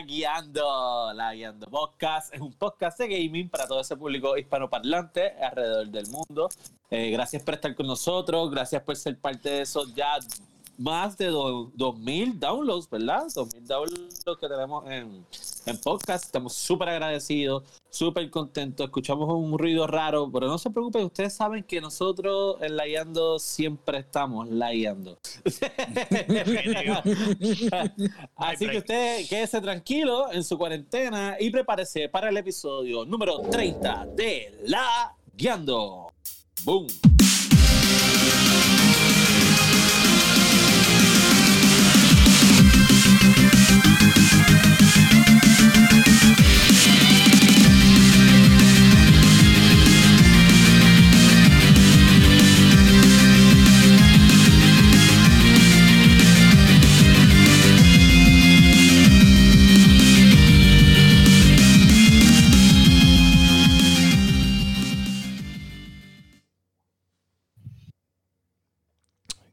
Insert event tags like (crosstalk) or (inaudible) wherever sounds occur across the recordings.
Guiando, La Guiando Podcast. Es un podcast de gaming para todo ese público hispanoparlante alrededor del mundo. Eh, gracias por estar con nosotros, gracias por ser parte de esos ya más de 2.000 downloads, ¿verdad? 2.000 downloads que tenemos en, en podcast. Estamos súper agradecidos, súper contentos. Escuchamos un ruido raro, pero no se preocupen, ustedes saben que nosotros en Layando siempre estamos layando. (laughs) Así que usted quédese tranquilo en su cuarentena y prepárese para el episodio número 30 de La Guiando. ¡Boom!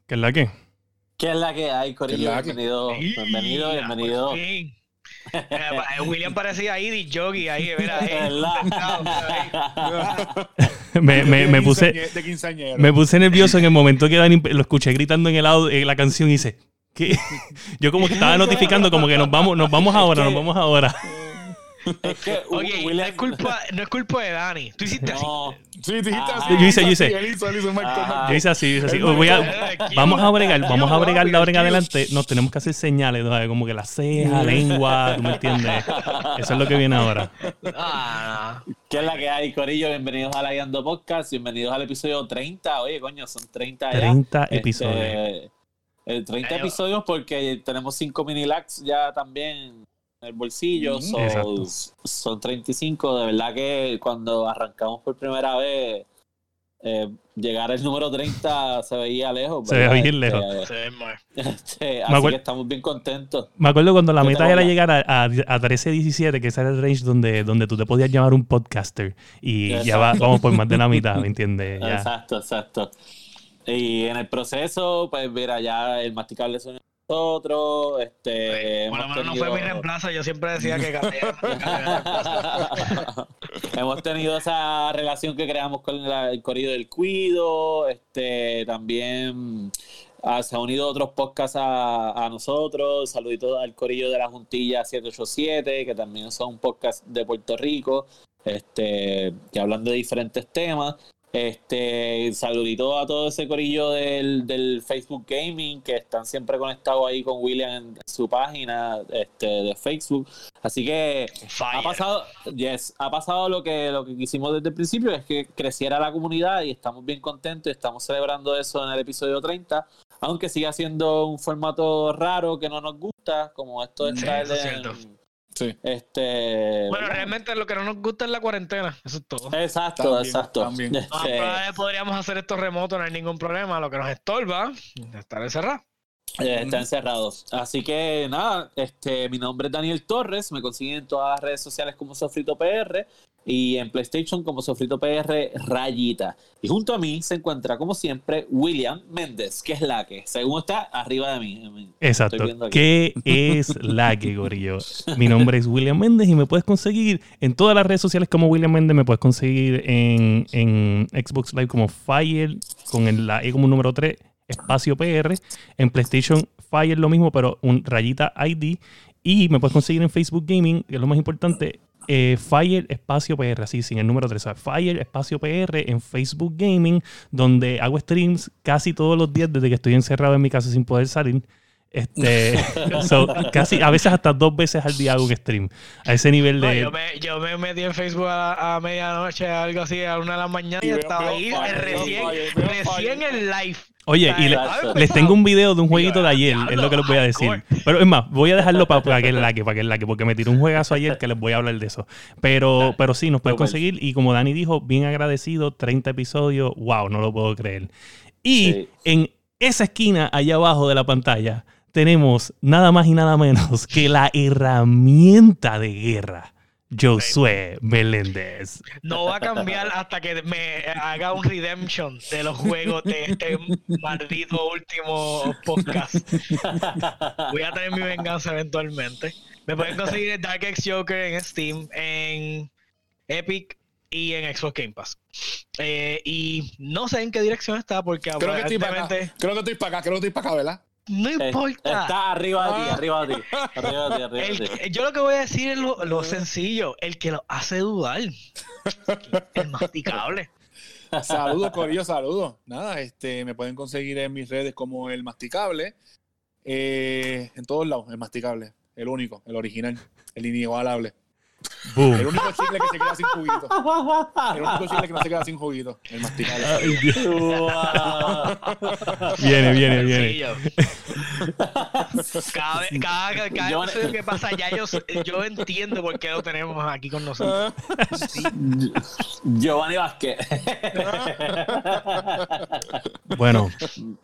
¿Qué es la que? ¿Qué es la que hay, Corillo? Bienvenido, bienvenido, bienvenido. Eh, William parecía ahí Yogi ahí, mira, (laughs) (laughs) me, me, me, puse me puse nervioso en el momento que Dani lo escuché gritando en el audio, en la canción y dice ¿qué? (laughs) yo como que estaba notificando como que nos vamos nos vamos ahora, nos vamos ahora. Es que, (laughs) no, es culpa, no es culpa de Dani. Tú hiciste así. Sí, dijiste así. Yo hice, yo hice. Yo hice así, yo hice así. Voy a, vamos a bregar, vamos a bregar de ahora en adelante. Nos tenemos que hacer señales, como que la ceja, lengua, ¿tú me entiendes? Eso es lo que viene ahora. Ah, ¿Qué es la que hay, Corillo? Bienvenidos a la Guiando Podcast. Bienvenidos al episodio 30. Oye, coño, son 30 ya. 30 este, episodios. 30 eh, episodios porque tenemos 5 mini lags ya también el bolsillo. Son, son 35. De verdad que cuando arrancamos por primera vez, eh, llegar al número 30 se veía lejos. Se veía bien lejos. Este, así que estamos bien contentos. Me acuerdo cuando la meta era llegar a, a, 13-17, que ese era el range donde, donde tú te podías llamar un podcaster. Y ya va, vamos por más de la mitad, ¿me (laughs) entiendes? Exacto, exacto. Y en el proceso, pues mira, ya el masticable suena nosotros. Este, por lo menos no fue mi reemplazo, yo siempre decía que (laughs) hemos tenido esa relación que creamos con el corrido del cuido. Este, también ah, se han unido otros podcasts a, a, nosotros. Saluditos al corillo de la Juntilla 787, que también son un podcast de Puerto Rico. Este, que hablan de diferentes temas. Este, saludito a todo ese corillo del, Facebook Gaming que están siempre conectados ahí con William en su página este, de Facebook. Así que ha pasado, yes, ha pasado lo que, lo que quisimos desde el principio, es que creciera la comunidad y estamos bien contentos y estamos celebrando eso en el episodio 30, aunque siga siendo un formato raro que no nos gusta, como esto de traer Sí. Este, bueno, realmente lo que no nos gusta es la cuarentena, eso es todo. Exacto, exacto. (laughs) Este, podríamos hacer esto remoto, no hay ningún problema. Lo que nos estorba es estar encerrados. Eh, están encerrados. Así que nada, este, mi nombre es Daniel Torres, me consiguen en todas las redes sociales como Sofrito PR y en PlayStation como Sofrito PR Rayita. Y junto a mí se encuentra, como siempre, William Méndez, que es la que, según está arriba de mí. Exacto. ¿Qué es la que, Gorillo? Mi nombre es William Méndez y me puedes conseguir en todas las redes sociales como William Méndez. Me puedes conseguir en, en Xbox Live como Fire, con el, la E como número 3, espacio PR. En PlayStation Fire lo mismo, pero un rayita ID. Y me puedes conseguir en Facebook Gaming, que es lo más importante, eh, Fire Espacio PR, así sin el número 3. Fire Espacio PR en Facebook Gaming, donde hago streams casi todos los días desde que estoy encerrado en mi casa sin poder salir. Este, (laughs) casi a veces hasta dos veces al día hago un stream. A ese nivel de. yo, me, yo, me, metí en Facebook a, medianoche, algo así, a una de la mañana y, estaba ahí recién, recién en live. Oye, y les tengo un video de un jueguito de ayer, es lo que les voy a decir. Pero es más, voy a dejarlo para, para que el like, para que el like, porque me tiró un juegazo ayer que les voy a hablar de eso. Pero, pero sí, nos puede conseguir. Y como Dani dijo, bien agradecido, 30 episodios, wow, no lo puedo creer. Y en esa esquina allá abajo de la pantalla tenemos nada más y nada menos que la herramienta de guerra Josué Meléndez. No va a cambiar hasta que me haga un redemption de los juegos de este maldito último podcast. Voy a tener mi venganza eventualmente. Me pueden conseguir el Dark X Joker en Steam, en Epic y en Xbox Game Pass. Eh, y no sé en qué dirección está porque Creo que estoy para acá. aparentemente Creo que estoy para acá, creo que estoy para acá, ¿verdad? No importa. Está arriba de ti, Ah. arriba de ti. Arriba de ti, arriba de El- ti. yo lo que voy a decir es lo, lo sencillo, el que lo hace dudar. El masticable. Saludos, Corillo, saludos. Nada, este, me pueden conseguir en mis redes como el masticable. eh, en todos lados, el masticable. El único, el original, el inigualable. El Boom. único chicle que se queda sin juguito. El único chicle que no se queda sin juguito. El masticable. Ay, Dios. Wow. Viene, viene, viene. Cada vez, cada, cada Yo- episodio que pasa ya yo, yo entiendo por qué lo tenemos aquí con nosotros. Giovanni Vázquez. Bueno,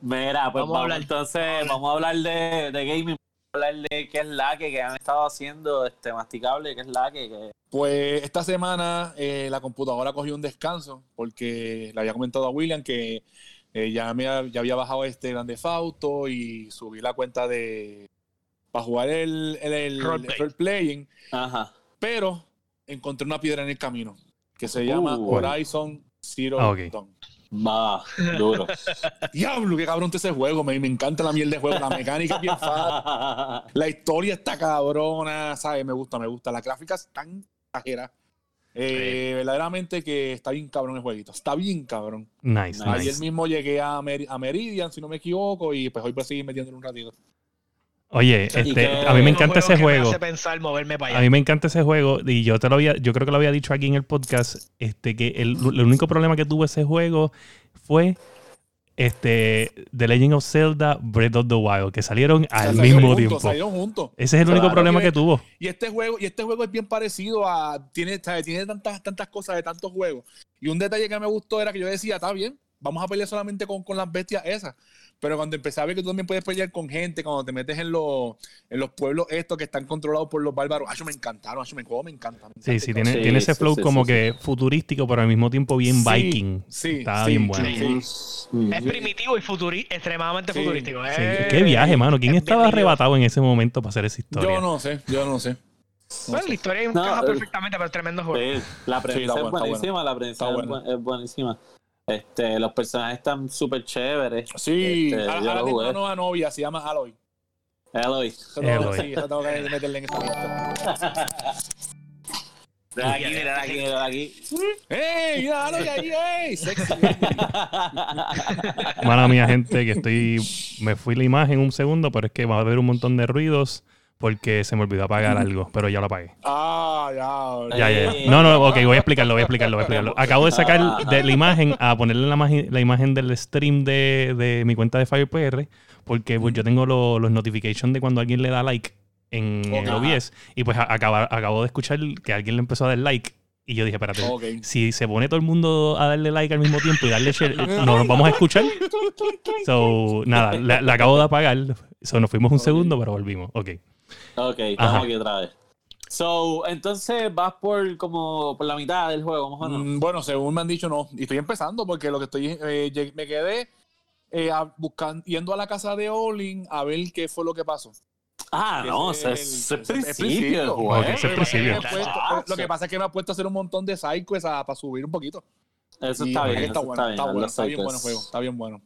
Mira, pues Vamos vamos, a hablar. entonces, vamos a hablar de, de gaming, hablar de qué es la que, que han estado haciendo este masticable, qué es la que, que- Pues esta semana eh, la computadora cogió un descanso porque le había comentado a William que eh, ya, me, ya había bajado este Grande Fauto y subí la cuenta de para jugar el, el, el role-playing, Ajá. pero encontré una piedra en el camino que se llama Uh. Horizon Zero Ah. Dawn. Va, duro. (laughs) Diablo, qué cabrón ese juego, me, me encanta la miel de juego, la (laughs) mecánica es bien fácil. La historia está cabrona, ¿sabes? Me gusta, me gusta. Las gráficas están exageradas. Eh, Verdaderamente que está bien cabrón el jueguito. Está bien cabrón. nice, Nice. Ayer nice. mismo llegué a, Mer- a Meridian, si no me equivoco, y pues hoy voy a seguir metiéndole un ratito. Oye, este, que- a mí me encanta ese que me juego. hace pensar moverme para A mí me encanta ese juego y yo te lo había, yo creo que lo había dicho aquí en el podcast, este que el, el único problema que tuvo ese juego fue este The Legend of Zelda Breath of the Wild, que salieron al Salieron mismo juntos, tiempo. Salieron juntos. Ese es el único problema que- que tuvo. Y este juego, y este juego es bien parecido a. Tiene, tiene tantas, tantas cosas de tantos juegos. Y un detalle que me gustó era que yo decía, está bien, vamos a pelear solamente con, con las bestias esas. Pero cuando empecé a ver que tú también puedes pelear con gente, cuando te metes en los, en los pueblos estos que están controlados por los bárbaros, ah, me encantaron, ah, me juego me encanta. me Sí, encanta sí, y tiene. Sí, tiene ese sí, flow sí, como sí, que futurístico, pero al mismo tiempo bien Sí, viking. Sí, Está sí, bien bueno. sí. Es primitivo y futuri extremadamente Sí, futurístico. Sí, Eh, Qué viaje, mano. ¿Quién es estaba arrebatado en ese momento para hacer esa historia? Yo no sé, yo no sé. Bueno, la historia No, encaja eh, perfectamente, pero es tremendo juego. Sí, la está es buenísima, la bu- es buenísima. Este, los personajes están súper chéveres. Sí, Este, ahora, tengo una nueva novia, se llama Aloy. Aloy. Sí, esa tengo que meterle en esta lista. (laughs) Aquí, mira aquí, mira aquí. ¡Ey! Mira, Aloy ahí, ey! Sexy. Mala mía, gente, que estoy. Me fui la imagen un segundo, pero es que va a haber un montón de ruidos porque se me olvidó apagar algo, pero ya lo apagué. Ah, ya. Ya, ya, ya. No, no, ok, voy a explicarlo, voy a explicarlo, voy a explicarlo. Acabo de sacar de la imagen a ponerle la, la imagen del stream de, de mi cuenta de FirePR, porque pues, yo tengo lo- los notifications de cuando alguien le da like en, en Ok. OBS, y pues acaba- acabo de escuchar que alguien le empezó a dar like, y yo dije, espérate, Ok. si se pone todo el mundo a darle like al mismo tiempo y darle share, eh, ¿no nos vamos a escuchar? (laughs) So, nada, la, la acabo de apagar. So, nos fuimos un segundo, pero volvimos. Ok. Ok, estamos Ajá. aquí otra vez. So, entonces vas por como por la mitad del juego, más o menos. Mm, Bueno, según me han dicho, no. Y estoy empezando porque lo que estoy. eh, me quedé eh, a- buscando, yendo a la casa de Olin a ver qué fue lo que pasó. Ah, no, es el- el ese es el principio juego. Es el principio. Puesto- eh, lo que pasa es que me ha puesto a hacer un montón de a- para subir un poquito. Eso está bien, está eso bueno, está bien. está bueno, los está bien cycles. bueno el juego, está bien bueno.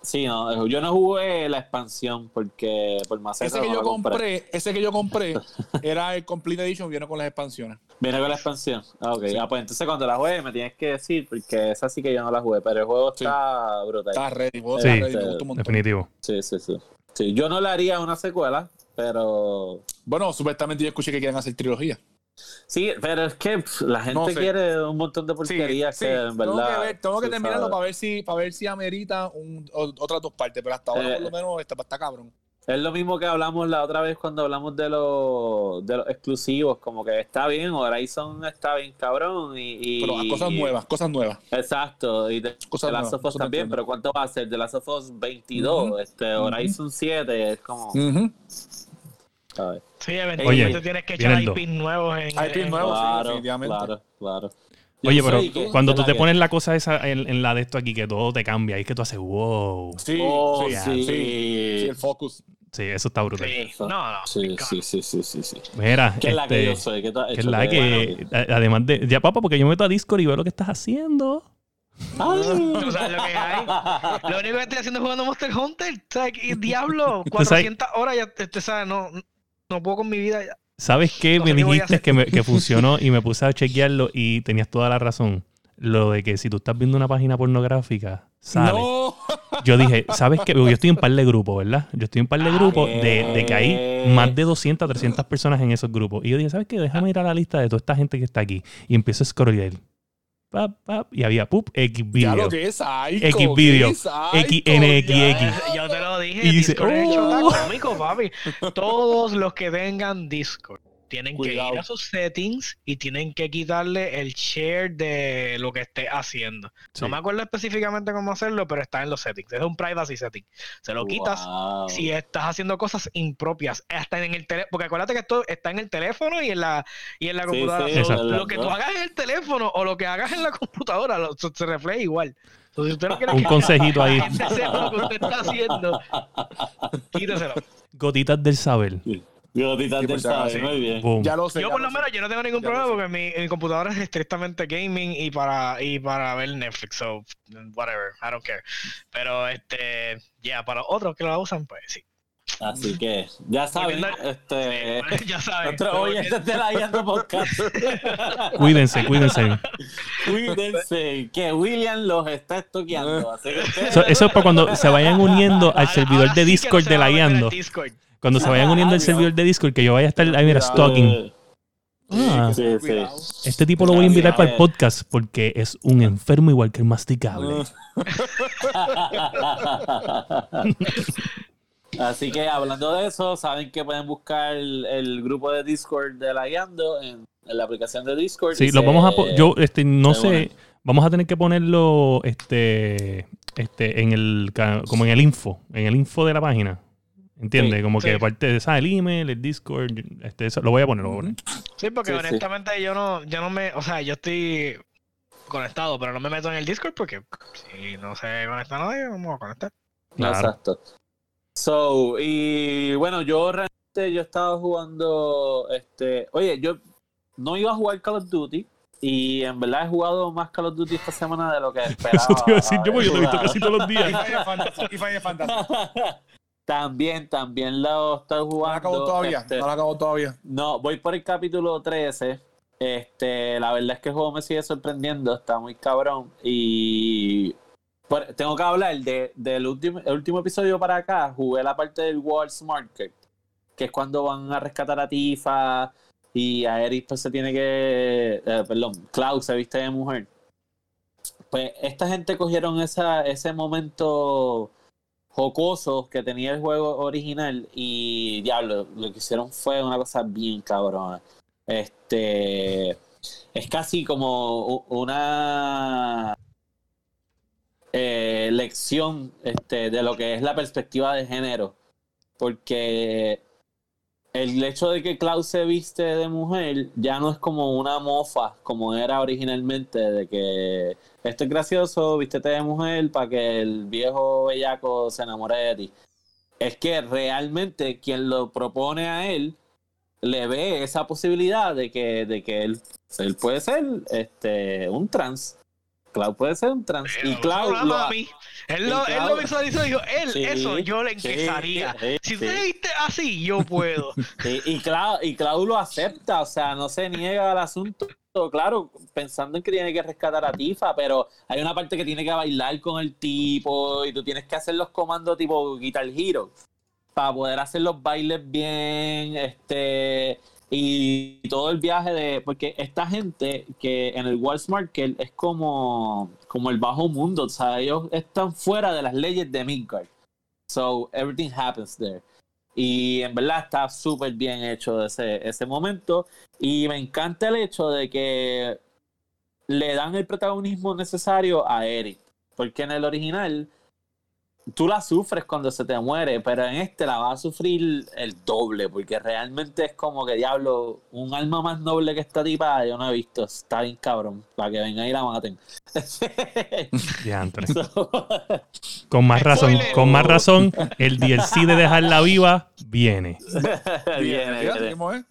Sí, no, yo no jugué la expansión porque por más Ese que yo compré, ese que yo compré (laughs) era el Complete Edition, viene con las expansiones. Viene con la expansión. Ah, ok. Sí. Ah, pues entonces cuando la juegue me tienes que decir, porque esa sí que yo no la jugué, pero el juego Sí. está brutal. Está ready, el juego Sí. está ready, me gusta un montón. Definitivo. Sí, sí, sí. Sí, yo no le haría una secuela, pero. Bueno, supuestamente yo escuché que quieren hacer trilogía. Sí, pero es que pff, la gente No sé. quiere un montón de porquerías sí, que en tengo verdad. que, ver, tengo que terminarlo sabes. para ver si para ver si amerita un, o- otras dos partes, pero hasta ahora Eh, por lo menos está, está cabrón. Es lo mismo que hablamos la otra vez cuando hablamos de los, de los exclusivos, como que está bien, Horizon está bien cabrón y... y- Pero a cosas y- nuevas, cosas nuevas. Exacto, y de, Cosas The Last nuevas, of Us también, entiendo. pero ¿cuánto va a ser? The Last of Us 22, Ujú. este, Horizon 7, es como... Ujú. ¿Sabes? Sí, eventualmente Oye, tienes que echar. IPs nuevos en. IPs nuevos. sí, Claro, definitivamente. claro, claro. Yo Oye, pero que- cuando tú ¿verdad te que- pones la cosa esa en, en la de esto aquí, que todo te cambia, ahí es que tú haces wow. Sí, Oh, sí, sí. sí, sí, el focus. Sí, eso está brutal. Sí, no, no. Sí, sí, sí, sí, sí, sí. Mira, ¿Qué es la que este, yo soy? ¿Qué tú has que es la que, además de, ya papá, porque yo me meto a Discord y veo lo que estás haciendo. Ay. (laughs) Tú sabes lo que hay. Lo único que estoy haciendo es jugando Monster Hunter. ¿Sabes? Diablo, Tú sabes- 400 horas ya, este, ¿sabes? No, no puedo con mi vida ya. ¿Sabes qué? No me qué dijiste que, me- que (laughs) funcionó y me puse a chequearlo y tenías toda la razón. Lo de que si tú estás viendo una página pornográfica, sale. No. Yo dije, ¿sabes qué? Yo estoy en par de grupos, ¿verdad? Yo estoy en par de grupos de, de que hay más de 200, 300 personas en esos grupos. Y yo dije, ¿sabes qué? Déjame ir a la lista de toda esta gente que está aquí. Y empiezo a scrollear. Pap, pap, y había, pup, X Ya video. lo que es psycho, X video, ya. Yo te lo dije, Y dice, Discord es hecho "Oh". está cómico, papi. Todos los que tengan Discord tienen Cuidado. que ir a sus settings y tienen que quitarle el share de lo que esté haciendo. Sí. No me acuerdo específicamente cómo hacerlo, pero está en los settings. Es un privacy setting. Se lo quitas si estás haciendo cosas impropias, hasta en el teléfono, porque acuérdate que esto está en el teléfono y en la y en la computadora. sí, So, Exacto. lo que tú hagas en el teléfono o lo que hagas en la computadora lo- se se refleja igual. Entonces, si usted no quiere Un que consejito ahí. (laughs) la gente sepa lo que usted está haciendo, quíteselo. Gotitas del saber. Sí. muy bien. Boom. Ya lo sé. Yo ya por lo menos yo no tengo ningún Ya problema porque mi, mi computadora es estrictamente gaming y para y para ver Netflix, so whatever, I don't care. Pero este, ya para otros que lo usan, pues sí. Así que, ya saben, este... ya saben. Oyentes de la Guiando Podcast. (laughs) Cuídense, cuídense. Cuídense, que William los está estoqueando. Así que ustedes- Eso, eso es para cuando se vayan uniendo al Ahora- servidor ahora de sí Discord no de la guiando. Discord. Cuando se vayan uniendo al servidor de Discord, que yo vaya a estar ahí, mira, stalking. Ah, Sí, sí. Cuidado. este tipo lo voy a invitar para el podcast porque es un enfermo igual que el masticable. (laughs) Así que hablando de eso, saben que pueden buscar el, el grupo de Discord de la Guiando en, en la aplicación de Discord. Sí, lo se- vamos a yo este no sé, vamos a tener que ponerlo este este en el como en el info, en el info de la página. ¿Entiendes? Sí, como que sí. aparte de ¿sabes? el email, el Discord, este eso, lo voy a poner, lo voy a poner. Sí, porque Sí, sí. honestamente yo no, yo no me, o sea, yo estoy conectado, pero no me meto en el Discord porque si no se conecta nadie, vamos a conectar. Claro. Exacto. So, y bueno, yo realmente yo estaba jugando, este, oye, yo no iba a jugar Call of Duty y en verdad he jugado más Call of Duty esta semana de lo que (laughs) esperaba. Eso te iba a decir yo porque yo lo he visto casi todos los Y días. Final Fantasy. Y Final Fantasy. (laughs) También, también lo estoy No jugando. lo acabó todavía. este, No todavía. No, voy por el capítulo 13. Este, la verdad es que el juego me sigue sorprendiendo, está muy cabrón. Y por- tengo que hablar de, del último, el último episodio para acá. Jugué la parte del World's Market, que es cuando van a rescatar a Tifa y a Eric pues se tiene que. eh, perdón, Klaus se viste de mujer. Pues esta gente cogieron esa, ese momento jocoso que tenía el juego original y diablo, lo que hicieron fue una cosa bien cabrona. Este es casi como una eh, lección este, de lo que es la perspectiva de género. Porque el hecho de que Klaus se viste de mujer ya no es como una mofa como era originalmente, de que esto es gracioso, vístete de mujer para que el viejo bellaco se enamore de ti. Es que realmente quien lo propone a él le ve esa posibilidad de que, de que él, él puede ser este, un trans. Cloud puede ser un trans. y Cloud lo a mí. Él lo, él Cloud- lo visualizó y dijo, él, Sí, eso yo le enquesaría. sí, si sí. usted viste así, yo puedo. (laughs) Y Clau, y Clau lo acepta, o sea, no se niega al asunto. Claro, pensando en que tiene que rescatar a Tifa, pero hay una parte que tiene que bailar con el tipo y tú tienes que hacer los comandos tipo Guitar Hero para poder hacer los bailes bien, este y todo el viaje de porque esta gente que en el Walls Market es como como el bajo mundo, o sea, ellos están fuera de las leyes de Midgard. So everything happens there. Y en verdad está súper bien hecho ese, ese momento. Y me encanta el hecho de que le dan el protagonismo necesario a Eric. Porque en el original tú la sufres cuando se te muere, pero en este la vas a sufrir el doble, porque realmente es como que diablo, un alma más noble que esta tipa yo no he visto. Está bien cabrón, para que vengan y la maten. (laughs) Diantre. So, Con más razón, Spoiler. con más razón, el DLC de dejarla viva viene. (laughs) viene, viene.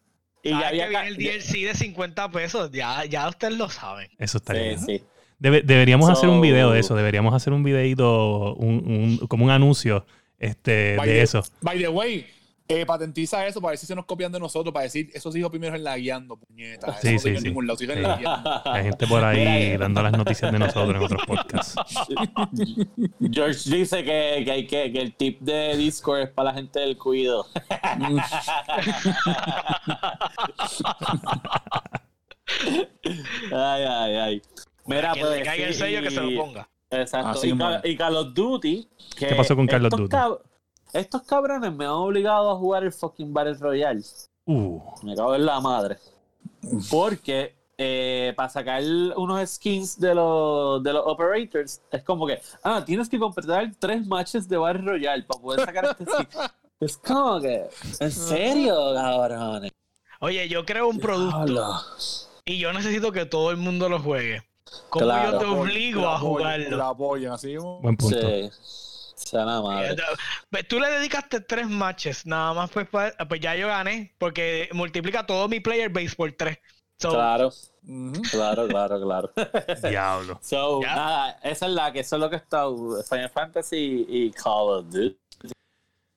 Y ya había que viene el DLC de 50 pesos, ya, ya ustedes lo saben. Eso está Sí, bien. sí. Debe- deberíamos So- hacer un video de eso. Deberíamos hacer un videito, un, un- como un anuncio este, de the- eso. By the way, eh, patentiza eso para ver si se nos copian de nosotros, para decir, esos hijos primero en la guiando, puñeta. Eso Sí, no sí, sí. lado, Sí. en la guiando. Hay gente por ahí Mira, dando las noticias de nosotros en otros podcasts. (laughs) George dice que, que, hay que, que el tip de Discord es para la gente del cuido. (laughs) (laughs) ay, ay, ay. Mira, pues. le caiga el sello que se lo ponga. Exacto. Así y, mismo. Call, y Call of Duty. que ¿Qué pasó con Call of estos Duty? cab- estos cabrones me han obligado a jugar el fucking Battle Royale. Uh, Me cago en la madre. Porque eh, para sacar unos skins de los, de los operators, es como que, ah, tienes que completar tres matches de Battle Royale para poder sacar este skin. (laughs) Es como que, ¿en serio, cabrones? Oye, yo creo un producto y yo necesito que todo el mundo lo juegue. ¿Cómo Claro. yo te obligo la a jugarlo? La apoyan, así buen punto. Sí. Sea la madre. Pues Tú le dedicaste tres matches, nada más pues, pues ya yo gané, porque multiplica todo mi player base por tres. So, Claro, claro, claro, claro. (laughs) Diablo. So, nada, esa es la que eso es lo que está Final Fantasy y Call of Duty.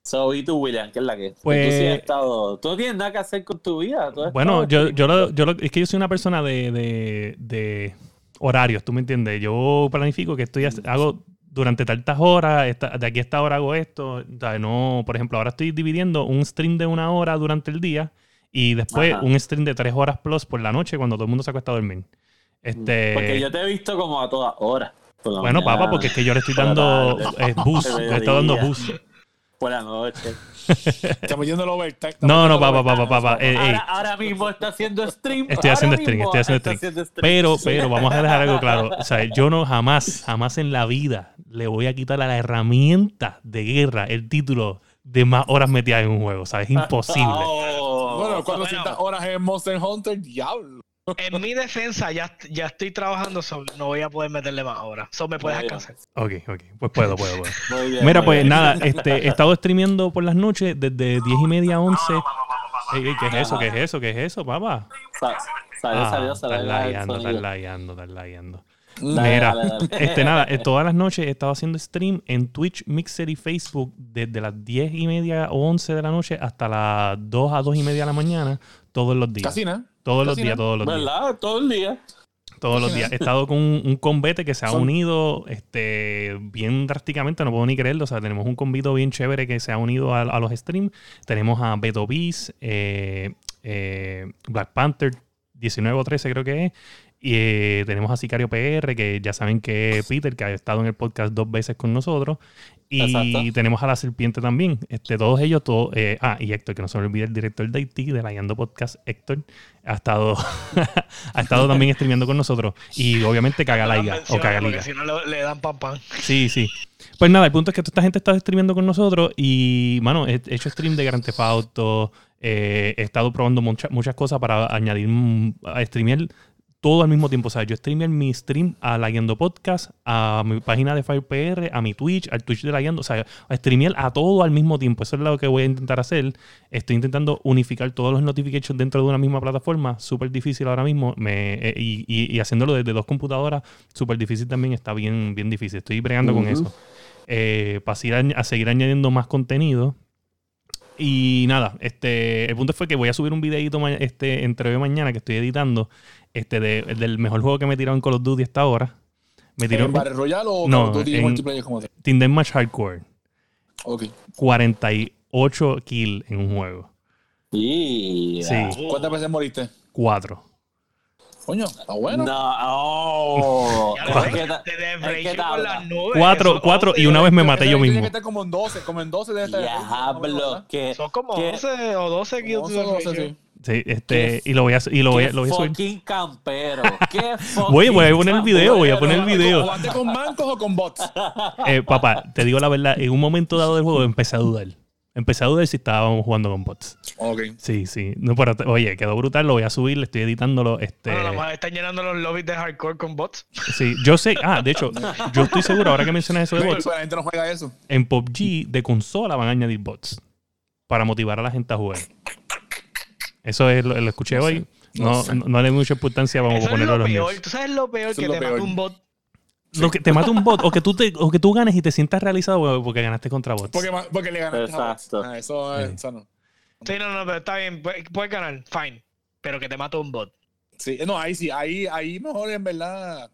So, ¿y tú, William? ¿Qué es la que? Pues- tú sí has estado. Tú no tienes nada que hacer con tu vida. Bueno, yo, yo, lo- yo lo- es que yo soy una persona de, de- de horarios, ¿tú me entiendes? Yo planifico que estoy hago durante tantas horas, esta- de aquí a esta hora hago esto. o sea, no, por ejemplo, ahora estoy dividiendo un stream de una hora durante el día y después Ajá. un stream de tres horas plus por la noche cuando todo el mundo se acuesta a dormir. Este, Porque yo te he visto como a todas horas. Bueno, mañana, papá, porque es que yo le estoy dando eh, boost, (laughs) le estoy dando boost. Por la noche. (laughs) Estamos yendo al overtime. No, no, papá, papá, papá. eh. Ahora, mismo está haciendo stream. Estoy haciendo stream, estoy haciendo stream. stream. Pero, pero, vamos a dejar algo claro. O sea, yo no jamás, jamás en la vida le voy a quitar a la herramienta de guerra el título de más horas metidas en un juego. O sea, es imposible. (laughs) Oh. Bueno, cuando Bueno. sientas horas en Monster Hunter, diablo. En mi defensa ya, ya estoy trabajando, so no voy a poder meterle más horas. So me puedes alcanzar. Ok, ok. Pues puedo, puedo, puedo. (laughs) Muy bien, Mira, muy pues bien. nada, este, he estado streameando por las noches desde 10 y media a 11. Ey, ey, ¿Qué es eso? ¿Qué es eso? ¿Qué es eso, papá? Sa- Salió, Ah, salió, estás salió. el lagueando, estás lagueando, estás lagueando. Mira, dale, dale. este nada, eh, todas las noches he estado haciendo stream en Twitch, Mixer y Facebook desde las 10 y media o 11 de la noche hasta las 2 a 2 y media de la mañana, todos los días. Casi nada. Todos los días, todos los días. ¿Verdad? Todo el día. Todos los días. He estado con un, un convete que se ha Son- unido este, bien drásticamente, no puedo ni creerlo. O sea, tenemos un convito bien chévere que se ha unido a, a los streams. Tenemos a Beto Beast, eh, eh, Black Panther 19 o 13 creo que es. Y eh, tenemos a Sicario PR, que ya saben que es Peter, que ha estado en el podcast dos veces con nosotros. Y Exacto. tenemos a la serpiente también. Este, todos ellos, todos, eh, ah, y Héctor, que no se me olvide el director de Haití, de la Yando Podcast, Héctor, ha estado, (laughs) ha estado también (laughs) streameando con nosotros. Y obviamente caga Laiga o caga Liga. Si no le, le dan pan pan. Sí, sí. Pues nada, el punto es que toda esta gente está streameando con nosotros y, mano, he he hecho stream de Grand Theft Auto, eh, he estado probando mucha- muchas cosas para añadir, mm, a streamear todo al mismo tiempo. O sea, yo streamear mi stream a la Guiando Podcast, a mi página de FirePR, a mi Twitch, al Twitch de la Guiando. O sea, a streamear a todo al mismo tiempo. Eso es lo que voy a intentar hacer. Estoy intentando unificar todos los notifications dentro de una misma plataforma. Súper difícil ahora mismo. Me, eh, y, y- y haciéndolo desde dos computadoras, súper difícil también. Está bien, bien difícil. Estoy bregando con eso. Eh, para seguir, a seguir añadiendo más contenido. Y nada, este, el punto fue que voy a subir un videito este, entre hoy y mañana que estoy editando este, de- del mejor juego que me he tirado en Call of Duty hasta ahora. Me tiró ¿En Battle Royale o No, Call of Duty en- multiplayer como tal? Tinder Match Hardcore. Ok. 48 kills en un juego. Y Sí. ¿Cuántas veces moriste? 4. Coño, está bueno. No, oh. (laughs) Es que ta- es que. Cuatro, cuatro, y una vez me maté yo Tiene mismo. que estar como en 12, como en 12 debe estar. Diablo, que Son como que- 11 o 12 kills. Como 11 de 12, ratio. sí. Este, y lo voy a, y lo voy a, lo voy a subir. fucking campero. Qué (laughs) fucking Voy, voy a poner el video, voy a poner el video. ¿Jugaste con mancos o con bots? Eh, papá, te digo la verdad, en un momento dado del juego empecé a dudar. Empecé a dudar si estábamos jugando con bots. Ok. Sí, sí. No, pero, oye, quedó brutal, lo voy a subir, le estoy editándolo. Este, Bueno, mejor están llenando los lobbies de hardcore con bots. sí, yo sé, ah, de hecho, yo estoy seguro, ahora que mencionas eso de Pero bots, la gente no juega eso. en PUBG de consola van a añadir bots para motivar a la gente a jugar. Eso es lo, lo escuché No sé, hoy. no No, sé. no, no le doy mucha importancia, vamos Eso a es ponerlo a lo los peor. news. ¿Tú sabes lo peor? Eso que lo te peor. mata un bot. Lo que te mata un bot o que tú te, o que tú ganes y te sientas realizado porque ganaste contra bots. Porque, porque le ganaste a bots. Exacto. Ah, eso, es- Sí. eso no. Sí, no, no, pero está bien. pu- Puedes ganar, fine. Pero que te mata un bot. Sí, no, ahí sí, ahí, ahí mejor en verdad.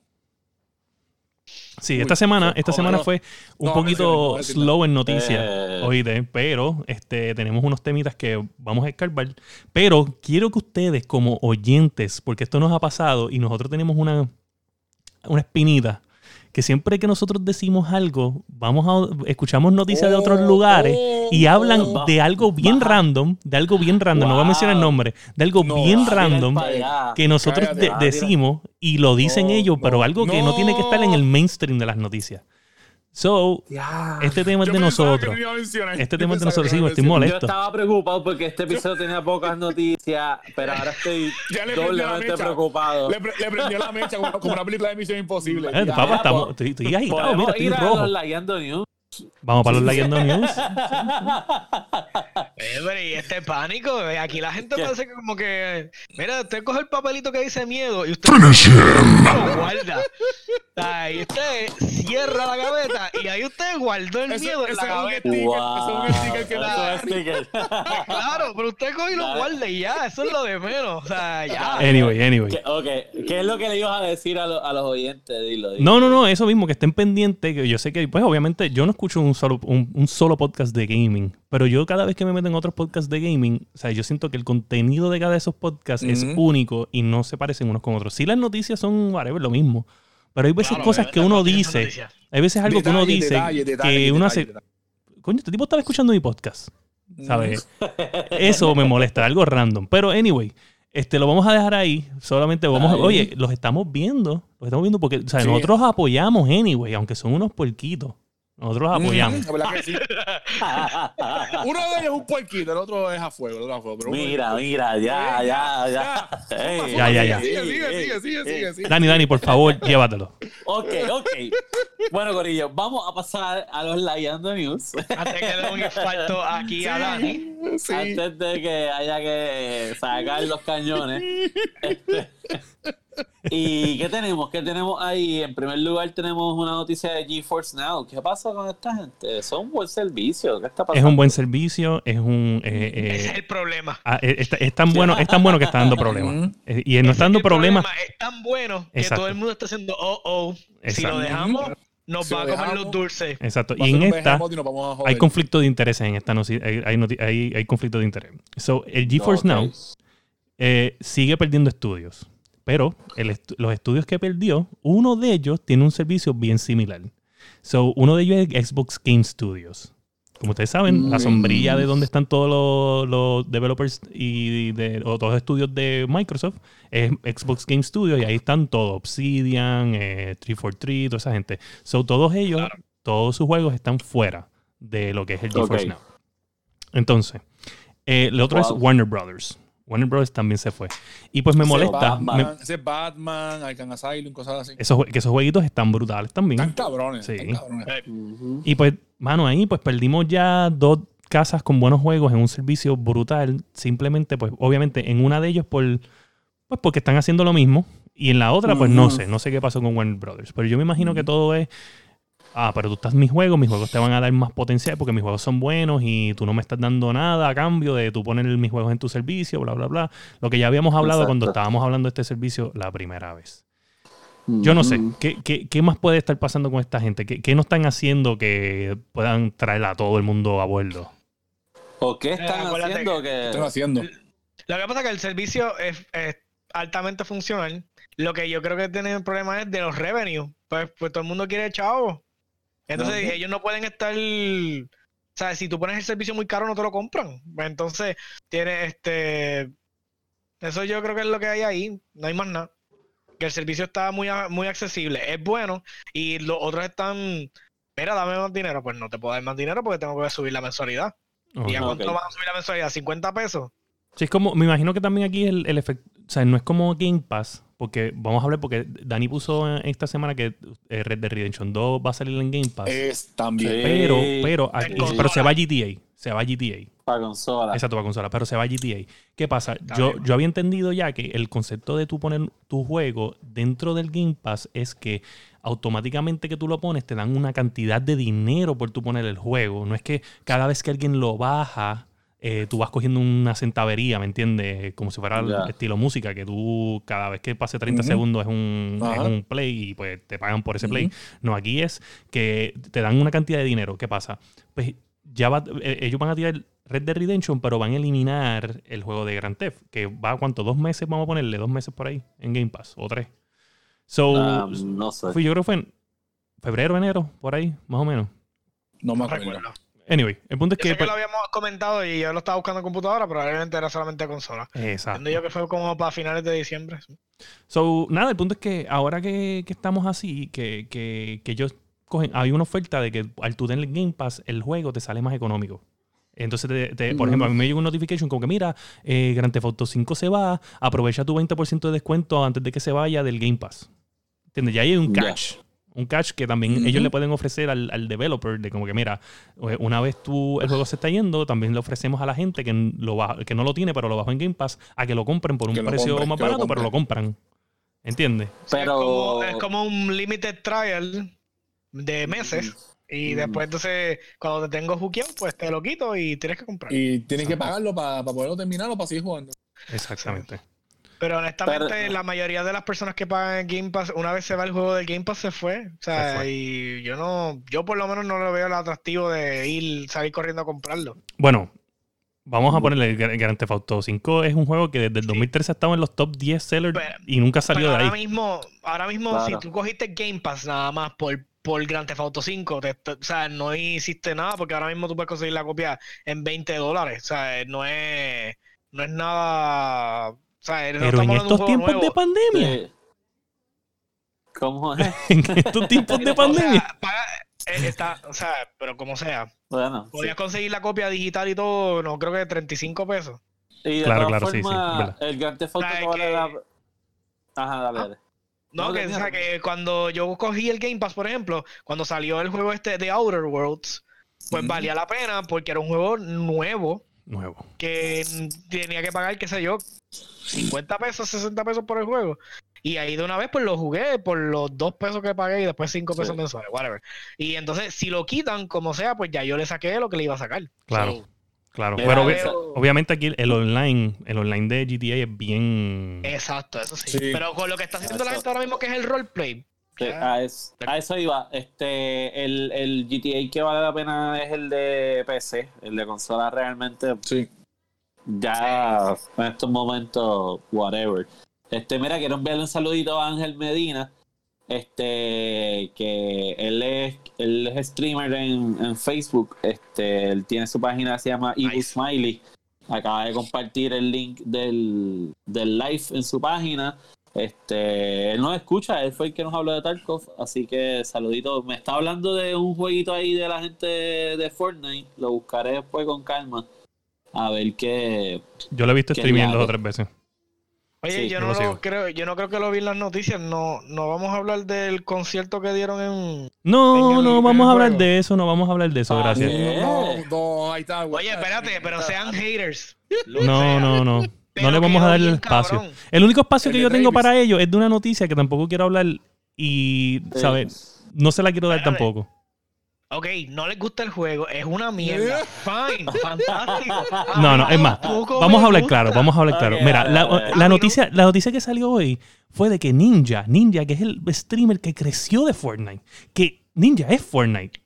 Sí, Uy, esta semana, esta semana no. fue un No, poquito no, slow en noticias, Eh. oíste, pero este, tenemos unos temitas que vamos a escarbar. Pero quiero que ustedes, como oyentes, porque esto nos ha pasado y nosotros tenemos una, una espinita, que siempre que nosotros decimos algo, vamos a escuchamos noticias de otros Oh, lugares oh, y hablan de algo bien Baja. random, de algo bien random, no voy a mencionar el nombre, de algo No, bien ah, random allá. que nosotros Cállate. de- mira. decimos y lo dicen No, ellos, pero no, algo que no tiene que estar en el mainstream de las noticias. So, este tema es Yo de nosotros. Este tema es de nosotros. Sí, me estoy molesto. Yo estaba preocupado porque este episodio tenía pocas noticias, pero ahora estoy Ya le prendió la doblemente preocupado. Le, pre- le prendió la mecha como, como una película de Misión Imposible. Eh, Ya, papá, ya, estamos, po- estoy, estoy agitado, mira, estoy ir a rojo. los. Vamos para los Leyendo News. (laughs) Eh, pero y este pánico, eh, aquí la gente ¿Qué? parece que como que, mira, usted coge el papelito que dice miedo y usted lo guarda. Ay, usted cierra la gaveta y ahí usted guardó el Ese- miedo en la es un gaveta. sticker, Wow. ese es un sticker que Eso sticker. Claro, pero usted coge y lo guarda y ya, eso es lo de menos. O sea, ya. Anyway, anyway. ¿Qué, ok, ¿qué es lo que le ibas a decir a, lo- a los oyentes? Dilo, dilo. No, no, no, eso mismo, que estén pendientes, que yo sé que, pues obviamente, yo no escucho un solo, un, un solo podcast de gaming, pero yo cada vez que me meto en otros podcasts de gaming, o sea, yo siento que el contenido de cada de esos podcasts es Ujú. único y no se parecen unos con otros. Sí, las noticias son, whatever, lo mismo, pero hay veces Claro, cosas que uno dice, hay veces algo que uno Detalle, dice detalle, detalle, que uno detalle, hace, detalle. coño, este tipo estaba escuchando mi podcast, ¿sabes? (laughs) Eso me molesta, algo random. Pero anyway, este lo vamos a dejar ahí. Solamente vamos, a- Ahí. oye, los estamos viendo, los estamos viendo porque, o sea, Sí. nosotros apoyamos anyway, aunque son unos puerquitos. Nosotros los apoyamos. Mm, la verdad que sí. (laughs) Uno de ellos es un puerquito, el otro es a fuego. El otro a fuego pero uno- Mira, mira, ya, ya, ya. Ey, Ya, ya, ya. Sigue, sigue, sigue, sigue, ey. sigue, sigue. Dani, Dani, por favor, (laughs) llévatelo. Ok, ok. Bueno, Corillo, vamos a pasar a los Layando News. Antes que le dé un infarto aquí a Dani. Sí. Antes de que haya que sacar los cañones. Este, (laughs) ¿Y qué tenemos? ¿Qué tenemos ahí? En primer lugar tenemos una noticia de GeForce Now. ¿Qué pasa con esta gente? Son un buen servicio. ¿Qué está Es pasando? un buen servicio, es un... eh, eh, Ese es el problema. ah, eh, es, es tan bueno, es tan bueno que está dando (laughs) problemas. Eh, Y no está dando problemas. problema Es tan bueno que Exacto. todo el mundo está haciendo oh oh. Si lo dejamos, nos Si va a comer los dulces. Exacto. Y en esta... y. Hay conflicto de intereses en esta noticia. Hay, hay, hay- hay conflicto de interés. So, el GeForce. Now eh, sigue perdiendo estudios. Pero el estu- los estudios que perdió, uno de ellos tiene un servicio bien similar. So, uno de ellos es Xbox Game Studios. Como ustedes saben, la Mm. sombrilla de donde están todos los, los developers y de, o todos los estudios de Microsoft es Xbox Game Studios y ahí están todos, Obsidian, eh, 343, toda esa gente. So, todos ellos, todos sus juegos están fuera de lo que es el GeForce. Now. Entonces, eh, el otro Wow. es Warner Brothers. Warner Brothers también se fue. Y pues me Ese molesta. Batman, me- ese Batman, Arkham Asylum, cosas así. esos, que esos jueguitos están brutales también. Están cabrones. Sí. están cabrones. Ujú. Y pues, mano, ahí pues perdimos ya dos casas con buenos juegos en un servicio brutal. Simplemente, pues, obviamente, en una de ellos por, pues porque están haciendo lo mismo. Y en la otra, pues no sé, no sé qué pasó con Warner Brothers. Pero yo me imagino que todo es. Ah, pero tú estás en mis juegos, mis juegos te van a dar más potencial porque mis juegos son buenos y tú no me estás dando nada a cambio de tú poner mis juegos en tu servicio, bla, bla, bla. Lo que ya habíamos hablado cuando estábamos hablando de este servicio la primera vez. Yo no sé. ¿qué, qué, qué más puede estar pasando con esta gente? ¿Qué, qué no están haciendo que puedan traer a todo el mundo a bordo? ¿O qué están Eh, acuérdate haciendo ¿Qué que.? están haciendo? Lo que pasa es que el servicio es, es altamente funcional. Lo que yo creo que tienen el problema es de los revenues. Pues, pues todo el mundo quiere chavo. Entonces ellos no pueden estar. O sea, si tú pones el servicio muy caro, no te lo compran. Pues, Entonces, tiene este. Eso yo creo que es lo que hay ahí. No hay más nada. Que el servicio está muy, muy accesible. Es bueno. Y los otros están. Mira, dame más dinero. Pues no te puedo dar más dinero porque tengo que subir la mensualidad. ¿Y a Ok. cuánto Ok. van a subir la mensualidad? ¿50 pesos? Sí, es como, me imagino que también aquí el, el efecto, o sea, no es como Game Pass, porque vamos a hablar, porque Dani puso esta semana que eh, Red Dead Redemption 2 va a salir en Game Pass, Es también. Pero, pero, aquí- consola. pero se va a GTA, se va a GTA. Para consola. Esa tu consola, pero se va a GTA. ¿Qué pasa? Yo, yo había entendido ya que el concepto de tú poner tu juego dentro del Game Pass es que automáticamente que tú lo pones te dan una cantidad de dinero por tú poner el juego. No es que cada vez que alguien lo baja, eh, tú vas cogiendo una centavería, ¿me entiendes? Como si fuera el estilo música, que tú cada vez que pase 30 Ujú. segundos es un, es un play y pues te pagan por ese play. No, aquí es que te dan una cantidad de dinero. ¿Qué pasa? Pues ya va, eh, ellos van a tirar Red Dead Redemption, pero van a eliminar el juego de Grand Theft, que va a cuánto, dos meses, vamos a ponerle dos meses por ahí en Game Pass, o tres. So, Ah, no sé. fui, yo creo que fue en febrero, enero, por ahí, más o menos. No me acuerdo. Anyway, el punto es Yo que... sé que pues, lo habíamos comentado y yo lo estaba buscando en computadora, pero probablemente era solamente consola. exacto. Entiendo yo que fue como para finales de diciembre. So, nada, el punto es que ahora que, que estamos así, que, que, que ellos cogen, hay una oferta de que al tú tener el Game Pass, el juego te sale más económico. Entonces, te- te- por Mm. ejemplo, a mí me llegó un notification como que, mira, eh, Grand Theft Auto 5 se va, aprovecha tu 20% de descuento antes de que se vaya del Game Pass. ¿Entiendes? Ya hay un catch. Un catch que también ellos le pueden ofrecer al, al developer de como que, mira, eh, una vez tú, el juego se está yendo, también le ofrecemos a la gente que, lo baja- que no lo tiene, pero lo bajó en Game Pass, a que lo compren por un precio más lo barato, pero lo compran. ¿Entiendes? Pero. Es, como, es como un limited trial de meses. Y Mm. después, entonces, cuando te tengo hookeado, pues te lo quito y tienes que comprar. Y tienes que pagarlo para poderlo terminar o para seguir jugando. Exactamente. Pero honestamente, Pero- la mayoría de las personas que pagan el Game Pass, una vez se va el juego del Game Pass, se fue. O sea, Se fue. y yo no, yo por lo menos no lo veo el atractivo de ir, salir corriendo a comprarlo. Bueno, vamos a ponerle el Gra- Grand Theft Auto 5 es un juego que desde el 2013 ha estado en los top 10 sellers Pero- y nunca salió Pero de ahora ahí. mismo, ahora mismo, Claro. si tú cogiste Game Pass nada más por, por Grand Theft Auto 5, te- te- o sea, no hiciste nada porque ahora mismo tú puedes conseguir la copia en 20 dólares. O sea, no es, no es nada. O sea, no Pero en estos tiempos nuevo. de pandemia, Sí. ¿Cómo es? (laughs) en estos tiempos de (laughs) O pandemia. sea, paga- eh, está, o sea, pero como sea, Bueno. sí. podías conseguir la copia digital y todo, no creo que 35 pesos. Y de Claro, claro, sí, sí, el Grand Theft Auto ¿Sabes no vale que- la... Ajá, dale, dale. No, No, que, o sea, que cuando yo cogí el Game Pass, por ejemplo, cuando salió el juego este de Outer Worlds, pues valía la pena porque era un juego nuevo Nuevo. que tenía que pagar, qué sé yo, 50 pesos, 60 pesos por el juego. Y ahí de una vez pues lo jugué por los dos pesos que pagué y después cinco pesos Sí. mensuales, whatever. Y entonces si lo quitan, como sea, pues ya yo le saqué lo que le iba a sacar. Claro. So, Claro. Pero obvi- pero- obviamente aquí el online, el online de GTA es bien. exacto, eso sí. Sí. Pero con lo que está haciendo la gente ahora mismo que es el roleplay. A, eso, a eso iba. Este, el, el GTA que vale la pena es el de PC. El de consola realmente Sí. Ya en estos momentos, whatever. Este, mira, quiero enviarle un saludito a Ángel Medina. Este, que él es, él es streamer en, en Facebook. Este, él tiene su página, se llama Ibu Nice. Smiley. Acaba de compartir el link del, del live en su página. Este, él nos escucha, él fue el que nos habló de Tarkov, así que saludito. Me está hablando de un jueguito ahí de la gente de Fortnite. Lo buscaré después con calma. A ver qué, Yo lo he visto streaming dos o tres veces. Oye, Sí, yo no lo creo, yo no creo que lo vi en las noticias. No, no vamos a hablar del concierto que dieron en. No, En el- no vamos a hablar de eso, no vamos a hablar de eso, Ah, gracias. No, no, ahí está. Oye, espérate, pero sean haters. No, no, no. No le vamos a dar el espacio. cabrón. El único espacio El que yo tengo Davis. para ello es de una noticia que tampoco quiero hablar y. ¿sabes? No se la quiero dar Espérate. tampoco. Ok, no les gusta el juego, es una mierda. (laughs) Fine, (laughs) fantástico. No, no, es más. Vamos a hablar gusta. claro, vamos a hablar claro. Mira, la, noticia, la noticia que salió hoy fue de que Ninja, Ninja, que es el streamer que creció de Fortnite, que Ninja es Fortnite,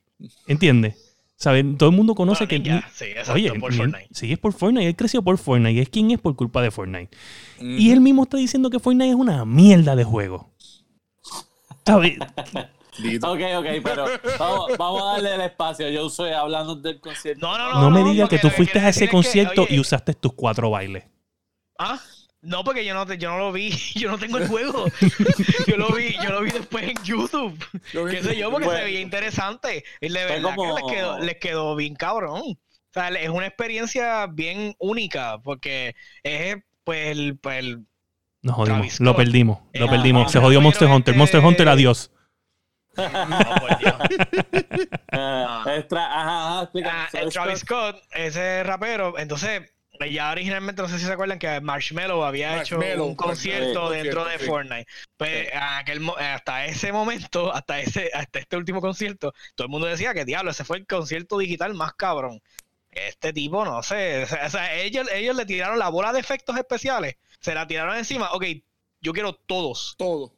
¿entiendes? ¿Saben? Todo el mundo conoce Bueno, que... Ninja, sí, exacto, Oye, por Fortnite. sí, es por Fortnite, él creció por Fortnite, y es quien es por culpa de Fortnite. Y él mismo está diciendo que Fortnite es una mierda de juego. ¿Sabes? (laughs) Dito. Ok, ok, pero vamos, vamos a darle el espacio. Yo soy hablando del concierto. No, no, No me no, digas porque que tú que fuiste a ese que, concierto oye, y usaste tus cuatro bailes. Ah, No, porque yo no, te- yo no lo vi, (laughs) yo no tengo el juego. (laughs) yo lo vi, yo lo vi después en YouTube. Qué sé yo, porque se veía interesante. Y de verdad como- que les quedó, les quedó bien cabrón. O sea, es una experiencia bien única, porque es pues el, pues, el- Nos jodimos. Lo perdimos. Lo perdimos. ah, Se jodió Monster Hunter. este- Monster Hunter, adiós. No, por Dios. Ah, (laughs) extra- ajá, ajá, explica. Ah, el Travis Scott, ese rapero, entonces ya originalmente no sé si se acuerdan que Marshmello había hecho un concierto dentro de sí. Fortnite. Pues aquel hasta ese momento, hasta ese, hasta este último concierto, todo el mundo decía que diablo, ese fue el concierto digital más cabrón. Este tipo, no sé, o sea, ellos, ellos le tiraron la bola de efectos especiales, se la tiraron encima, ok, yo quiero todos, Todo.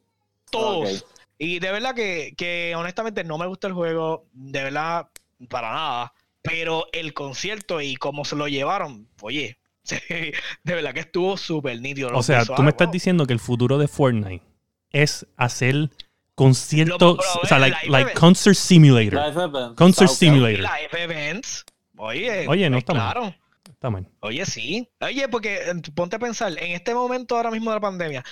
todos. Ok. Y de verdad que, que honestamente no me gusta el juego, de verdad, para nada. Pero el concierto y cómo se lo llevaron, oye, (laughs) de verdad que estuvo súper nítido. O sea, tú me estás wow. diciendo que el futuro de Fortnite es hacer conciertos, o sea, like, like concert simulator. Concert simulator. Live events. Oye, Oye, no pues está mal. claro. Está mal. Oye, sí. Oye, porque eh, ponte a pensar, en este momento ahora mismo de la pandemia,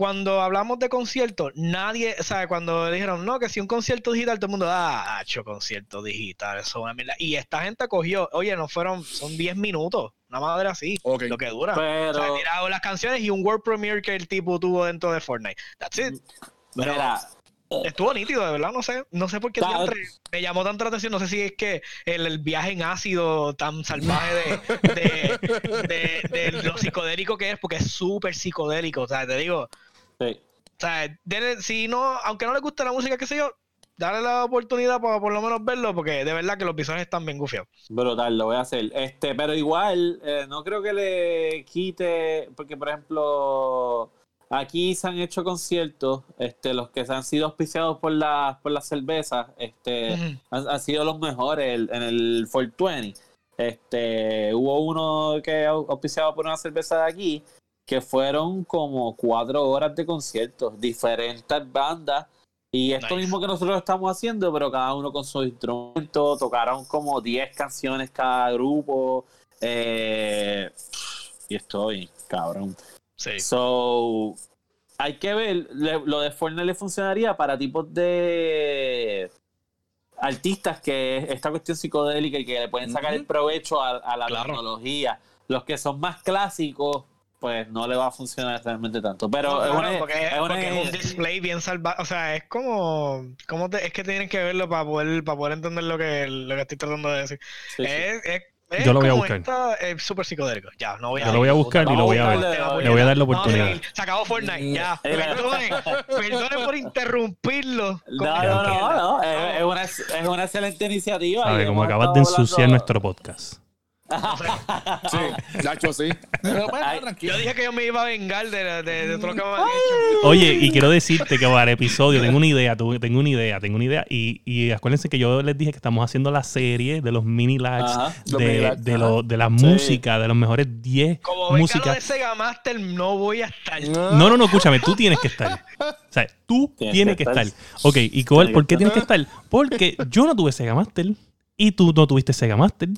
cuando hablamos de conciertos, nadie, o sea, cuando dijeron, no, que si un concierto digital, todo el mundo, ah, hecho concierto digital, eso es una mierda. Y esta gente cogió, oye, no fueron, son 10 minutos, una madre así, lo que dura. Pero, O sea, tiraron las canciones y un World Premiere que el tipo tuvo dentro de Fortnite. That's it. Pero mira, estuvo nítido, de verdad, no sé, no sé por qué me llamó tanta la atención, no sé si es que el, el viaje en ácido tan salvaje de, de, de- de lo psicodélico que es, porque es súper psicodélico, o sea, te digo, sí. o sea, si no, aunque no le guste la música, qué sé yo, dale la oportunidad para por lo menos verlo, porque de verdad que los visuales están bien gufiados. Brutal, lo voy a hacer. Este, pero igual, eh, no creo que le quite, porque por ejemplo, aquí se han hecho conciertos, este, los que se han sido auspiciados por las por las cervezas, este, han, han sido los mejores el- en el 420. Este, hubo uno que au- auspiciado por una cerveza de aquí, que fueron como cuatro horas de conciertos, diferentes bandas. Y esto Nice. mismo que nosotros estamos haciendo, pero cada uno con su instrumento, tocaron como 10 canciones cada grupo. eh, y estoy, cabrón. Sí. So, hay que ver, le- lo de Fortnite le funcionaría para tipos de artistas que esta cuestión psicodélica y que le pueden sacar el provecho a, a la Claro. tecnología. Los que son más clásicos, pues no le va a funcionar realmente tanto. Pero No, es, una- porque, es una- porque es un display bien salvaje. O sea, es como. como te- es que tienen que verlo para poder, para poder entender lo que, lo que estoy tratando de decir. sí, sí. Es, es- es Yo lo voy a buscar. esta- es súper psicodélico. Ya, no voy a Yo lo voy a buscar y lo voy a ver. Le voy a dar la oportunidad. Se acabó Fortnite, ya. Eh, la- Perdonen, perdonen por interrumpirlo. No, no, no, no, es, es una, es una excelente iniciativa. Como acabas de ensuciar nuestro podcast. Sí, Nacho, sí. Pero bueno, Ay, tranquilo. Yo dije que yo me iba a vengar de, de, de todo lo que me habían hecho. Oye, y quiero decirte que para el episodio tengo una idea, tengo una idea, tengo una idea. Y, y acuérdense que yo les dije que estamos haciendo la serie de los mini lags, de, de, ajá. lo- de la Sí. música, de los mejores 10 Como músicas. de Sega Master, no voy a estar. No, no, no, escúchame, tú tienes que estar. O sea, tú Tienes tienes que estar. estar. Ok, ¿y cuál- por qué tienes que estar? Porque yo no tuve Sega Master y tú no tuviste Sega Master.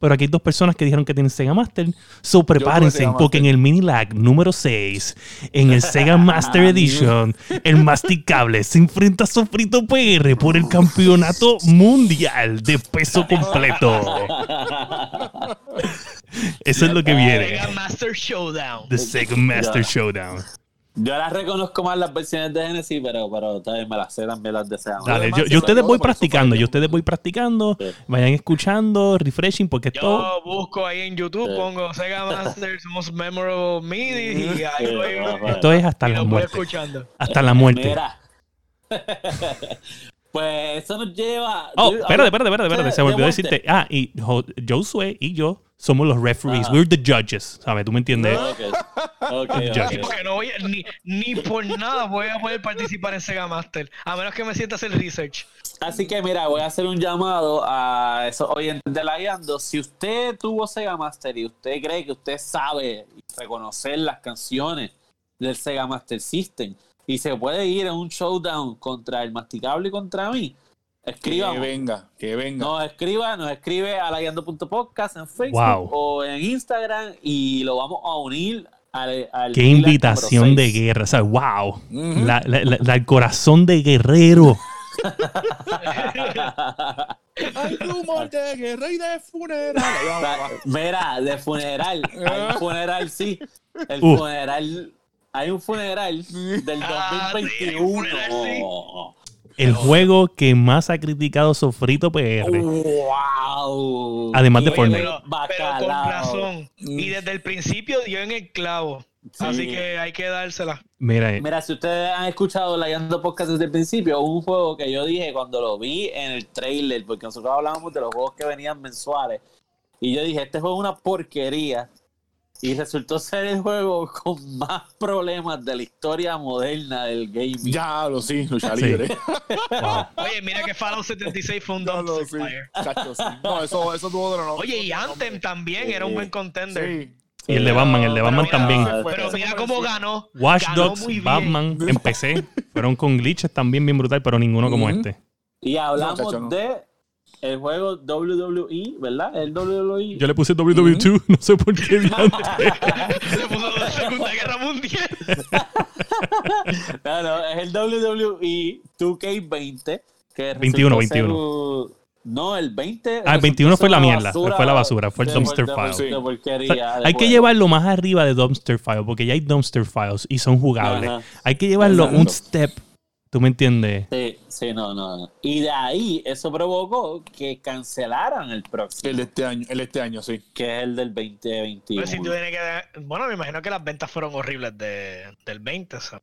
Pero aquí hay dos personas que dijeron que tienen Sega Master. So prepárense, porque en Master. el mini lag número 6, en el Sega (laughs) Master Edition, el masticable se enfrenta a Sofrito PR por el campeonato mundial de peso completo. (laughs) Eso es lo que viene. Sega Master Showdown. The Sega Master. Showdown. Yo las reconozco más las versiones de Genesis, pero, pero también me las sé también las de Sega. Dale, yo, yo ustedes voy practicando, yo ustedes voy practicando, Sí. vayan escuchando, refreshing, porque esto, Yo busco ahí en YouTube, Sí. pongo Sega (laughs) Master Most Memorable MIDI y ahí Sí, voy, (laughs) esto es hasta y la muerte. escuchando. Hasta la muerte. Mira. (laughs) pues eso nos lleva. Oh, espérate, espérate, espérate, espérate, se me olvidó decirte. Ah, y Jo- Josué y yo somos los referees, Ajá. we're the judges, ¿sabes? ¿Tú me entiendes? Ok, (laughs) ok, Ya. ok. Porque no voy a- ni, ni por nada voy a poder participar en Sega Master, a menos que me sienta a hacer research. Así que mira, voy a hacer un llamado a esos oyentes de la Yando. Si usted tuvo Sega Master y usted cree que usted sabe reconocer las canciones del Sega Master System y se puede ir a un showdown contra el masticable y contra mí, Que escriba. venga, que venga. Nos escriba, nos escribe a layando.podcast en Facebook Wow. o en Instagram y lo vamos a unir al, al Qué invitación de guerra. O sea, wow. Ujú. La- la- la- la- el corazón de guerrero. Hay rumor de guerra y de funeral. (laughs) Mira, de funeral. Un funeral, sí. El Uh. funeral. Hay un funeral del (laughs) Ah, sí, 2021. funeral, sí. El juego que más ha criticado Sofrito PR. ¡Wow! Además de Oye, Fortnite. pero, pero con Bacalao. razón. Y desde el principio dio en el clavo. Sí. Así que hay que dársela. Mira, eh, Mira, si ustedes han escuchado Layando Podcast desde el principio, un juego que yo dije cuando lo vi en el trailer, porque nosotros hablábamos de los juegos que venían mensuales, y yo dije, este juego es una porquería, y resultó ser el juego con más problemas de la historia moderna del gaming. Ya lo sí, lucha Sí. libre. wow. (laughs) Oye, mira que Fallout 76 fue un dumpster sí. Chacho, sí. No, eso, eso tuvo otro nombre. Oye, y Anthem también era un buen contender. Sí. Y el de Batman, el de Batman mira, también. Fue- Pero mira cómo ganó. Watch Ganó Dogs, muy bien. Batman, empecé. Fueron con glitches también bien brutal, pero ninguno como este. Y hablamos No, chacho, no. de el juego WWE, ¿verdad? El WWE. Yo le puse WWE2, no sé por qué. (laughs) Se puso la Segunda Guerra Mundial. (laughs) No, no, es el E WWE 2K20. Que 21, resultó ser 21. un- No, el 20. Ah, el 21 fue la mierda, una fue la basura, fue el dumpster de- file. de porquería O sea, de hay que llevarlo más arriba de Dumpster File, porque ya hay Dumpster Files y son jugables. Ajá. Hay que llevarlo un step, ¿tú me entiendes? Sí, sí, no, no, no. Y de ahí eso provocó que cancelaran el próximo, El de este año, el de este año, sí. que es el del 2021. Pues si tú tienes que- Bueno, me imagino que las ventas fueron horribles de, del 20. o sea.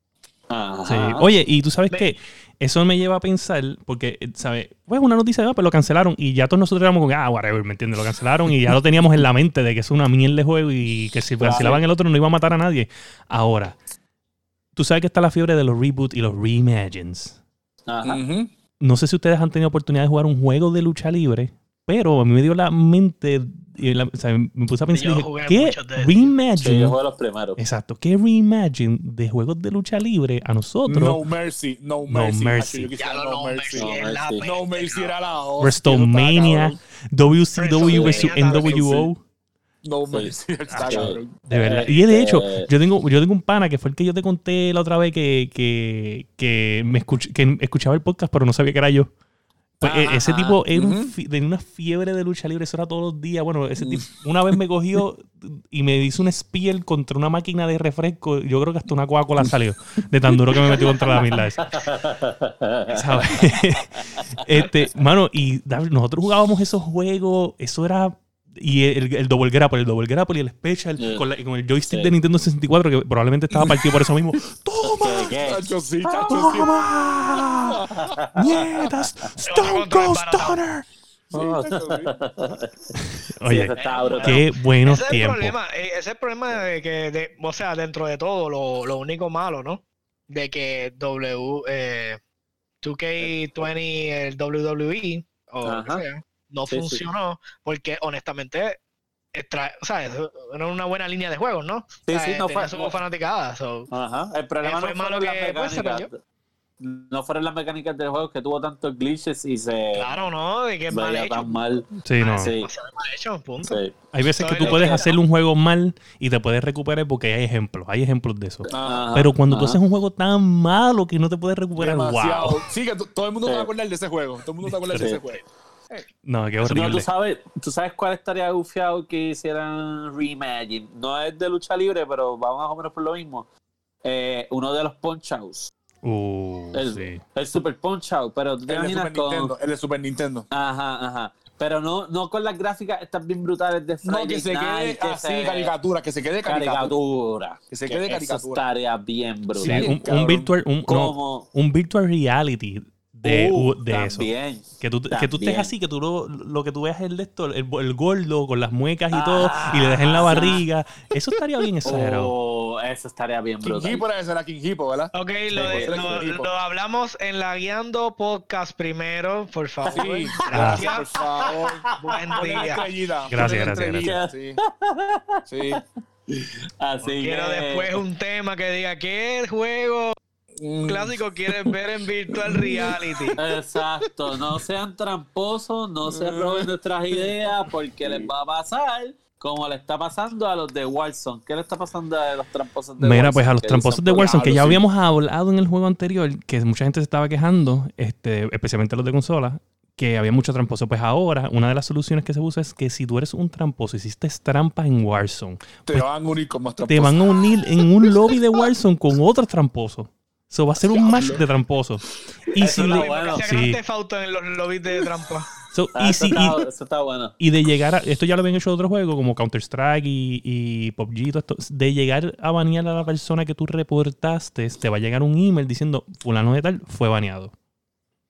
Ajá. Sí. Oye, y tú sabes que eso me lleva a pensar, porque, eh, ¿sabes? Pues una noticia, ah, pues lo cancelaron y ya todos nosotros éramos como, ah, whatever, ¿me entiendes? Lo cancelaron y ya lo teníamos en la mente de que es una mierda de juego y que si cancelaban el otro no iba a matar a nadie. Ahora, tú sabes que está la fiebre de los reboots y los reimagines. Ajá. Ujú. No sé si ustedes han tenido oportunidad de jugar un juego de lucha libre, pero a mí me dio la mente, y la- o sea, me puse a pensar, dije, jugué ¿qué. Sí, reimagine? yo jugué los primeros. Exacto, ¿qué reimagine de juegos de lucha libre a nosotros? No mercy, no mercy. yo quisiera no, Mercy No, Mercy. No mercy era la hostia, WrestleMania. WCW versus WrestleMania NWO. No Sí. (laughs) está Sí. cabrón. De verdad. Este- Y de hecho, yo tengo, yo tengo un pana que fue el que yo te conté la otra vez que, que, que me escuch- que escuchaba el podcast, pero no sabía que era yo. Pues, e- Ajá, ese ajá. tipo era fi- tenía una fiebre de lucha libre, eso era todos los días. Bueno, ese tipo una vez me cogió y me hizo un spear contra una máquina de refresco. Yo creo que hasta una Coca-Cola salió de tan duro que me metió contra la misma esa. ¿Sabes? (laughs) este, mano, y nosotros jugábamos esos juegos, eso era. Y el, el double grapple, el double grapple y el special Yeah. con, la- con el joystick Sí. de Nintendo 64, que probablemente estaba partido por eso mismo. (laughs) ¡Toma! ¿Qué, qué? Chacho, sí, chacho, sí. ¡Toma! ¡Nietas! ¡Stone Cold. Stunner! Sí, sí. (laughs) Oye, qué buenos Ese es el tiempos. problema, eh, ese es el problema de que, de- o sea, dentro de todo, lo, lo único malo, ¿no? De que W, eh, 2K20, el WWE, o lo que Ajá. sea, no Sí, sí. funcionó, porque honestamente, extra- o sea, eso era una buena línea de juegos, ¿no? Sí, O sea, sí, no tenía fue- su fanaticada, so, Ajá. El problema Eh, fue no malo que, pues, se mecánicas. No fueron las mecánicas del juego que tuvo tantos glitches y se claro, ¿no? De que es mal hecho. tan mal. Sí, no. Sí. Mal hecho, punto. Sí. Hay veces que ¿Sabes tú lo puedes que- hacer un juego mal y te puedes recuperar porque hay ejemplos, hay ejemplos de eso. Ajá, Pero cuando tú haces un juego tan malo que no te puedes recuperar, Demasiado. wow. Sí, que todo el mundo Sí. se va a acordar de ese juego. Todo el mundo se va a acordar de ese juego. No, qué No, tú horrible. sabes, tú sabes cuál estaría gufiado que hicieran Reimagine. No es de lucha libre, pero va más o menos por lo mismo. Eh, uno de los Punch Outs. Uh, El, sí. el Super Punch Out. Pero tú te El de imaginas Super con. Nintendo. El de Super Nintendo. Ajá, ajá. Pero no, no con las gráficas estas bien brutales de Friday No, que se Night, quede que así, se- caricatura, que se quede caricatura. caricatura. Que se quede Eso caricatura. estaría bien brutal. Sí, un, virtual, un, no, Como un virtual reality de, Uh, de eso. también. Que tú, que tú estés así, que tú lo, lo que tú veas el de esto, el, el gordo con las muecas y todo, Ah, y le dejen la ajá. barriga. Eso estaría bien (laughs) exagerado. Oh, eso estaría bien King brutal. Hippo era era King Hippo, ¿verdad? Ok, lo, de- lo- hablamos en la guiando podcast primero, por favor. Sí, Gracias. por favor. (laughs) Buen día. Gracias, gracias, estrellita, Sí. (laughs) Sí. Así Quiero que- después un tema que diga qué juego Mm. clásico quieres ver en virtual reality. Exacto, no sean tramposos, no se roben nuestras ideas porque les va a pasar como le está pasando a los de Warzone. ¿Qué le está pasando a los tramposos de Mira, Warzone? pues a los tramposos de Warzone, que ya habíamos hablado en el juego anterior, que mucha gente se estaba quejando, este, especialmente los de consola, que había mucho tramposo. Pues ahora, una de las soluciones que se usa es que si tú eres un tramposo, hiciste trampas en Warzone, Te Pues, van a unir con más te tramposos. van a unir en un lobby de Warzone con otros tramposos. Eso va a ser un match de tramposos. Y Eso si está le- bueno. Sí. En los lobbies de trampa. so, Ah, y eso, si- y- está, eso está bueno. y de llegar a. Esto ya lo habían hecho otros juegos como Counter-Strike y, y PUBG todo esto. De llegar a banear a la persona que tú reportaste, te va a llegar un email diciendo: Fulano de tal fue baneado.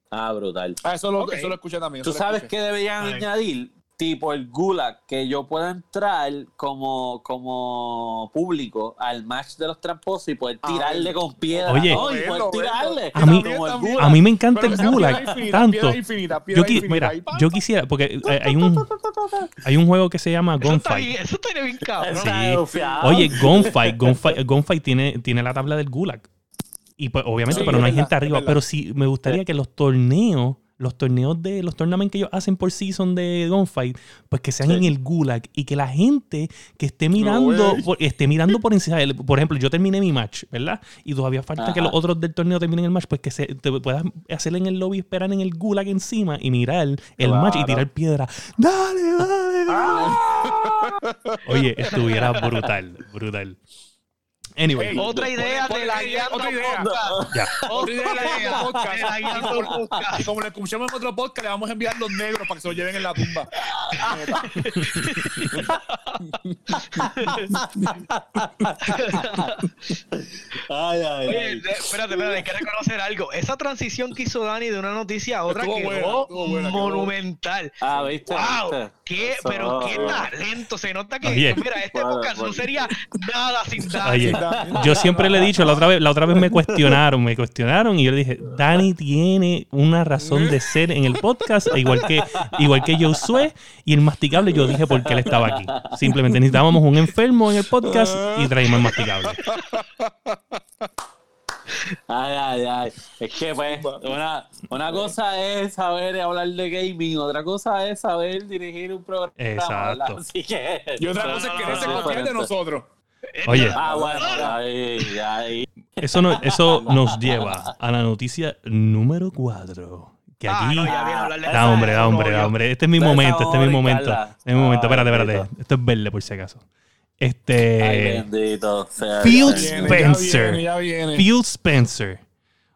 Ah, brutal. Ah, eso lo, Ok. eso lo escuché también. ¿Tú sabes escuché. qué deberían añadir? Tipo el Gulag, que yo pueda entrar como, como público al match de los tramposos y poder Ah, tirarle con piedra. Oye. ¿no? y poder Verlo, tirarle. verlo. A mí- como el También, Gulag. A mí me encanta Pero el Gulag infinita, tanto. piedra infinita, piedra Yo, qui- infinita, mira, pa, yo quisiera, porque hay- hay (laughs) un, hay un juego que se llama Gunfight. eso está bien cabrón. Sí. Oye, Gunfight, Gunfight, Gunfight tiene, tiene la tabla del Gulag. Y pues, obviamente, Sí, pero no hay gente arriba. Pero sí, me gustaría que los torneos, los torneos de los tournaments que ellos hacen por season de Gunfight, pues que sean Sí. en el Gulag y que la gente que esté mirando, por, esté mirando por encima. Por ejemplo, yo terminé mi match, ¿verdad? Y todavía falta que los otros del torneo terminen el match, pues que se, te puedas hacer en el lobby, esperar en el Gulag encima y mirar el match y tirar piedra. ¡Dale, dale! Ah. (laughs) Oye, estuviera brutal, brutal. Anyway, Otra idea de la guía otra idea. ya. Otra idea de la guía podcast. de la guía Y como- podcast. Y como le escuchamos en otro podcast, le vamos a enviar los negros para que se los lleven en la tumba. Ay, ay, Oye, ay. de- espérate, espérate, hay que reconocer algo. Esa transición que hizo Dani de una noticia a otra Estuvo quedó buena, estuvo buena, quedó- monumental. Ah, ¿viste? ¡Wow! ¿Viste? ¿Qué, Eso. pero qué talento. Se nota que, Oye. mira, este Bueno, podcast no sería nada sin Dani. Oye, yo siempre le he dicho, la otra vez, la otra vez me cuestionaron, me cuestionaron y yo le dije, Dani tiene una razón de ser en el podcast, igual que, igual que Josué y el masticable, yo dije por qué él estaba aquí. Simplemente necesitábamos un enfermo en el podcast y traímos el masticable. Ay, ay, ay. Es que, pues, una, una cosa es saber hablar de gaming, otra cosa es saber dirigir un programa. Exacto. Así que. Y otra No, cosa no, es no, quererse no, confiar de diferente. nosotros. Oye, Ah, bueno, ahí, ahí. eso, no- eso nos lleva a la noticia número 4. Que Ah, aquí... no, ya viene a hablar de Da hombre, da hombre, da hombre. Este es mi momento, este es mi momento. Este es mi momento. Espérate, espérate. Esto es verde por si acaso. Ay, Este. bendito sea. Viene, ya Spencer. viene, ya viene. Phil Spencer.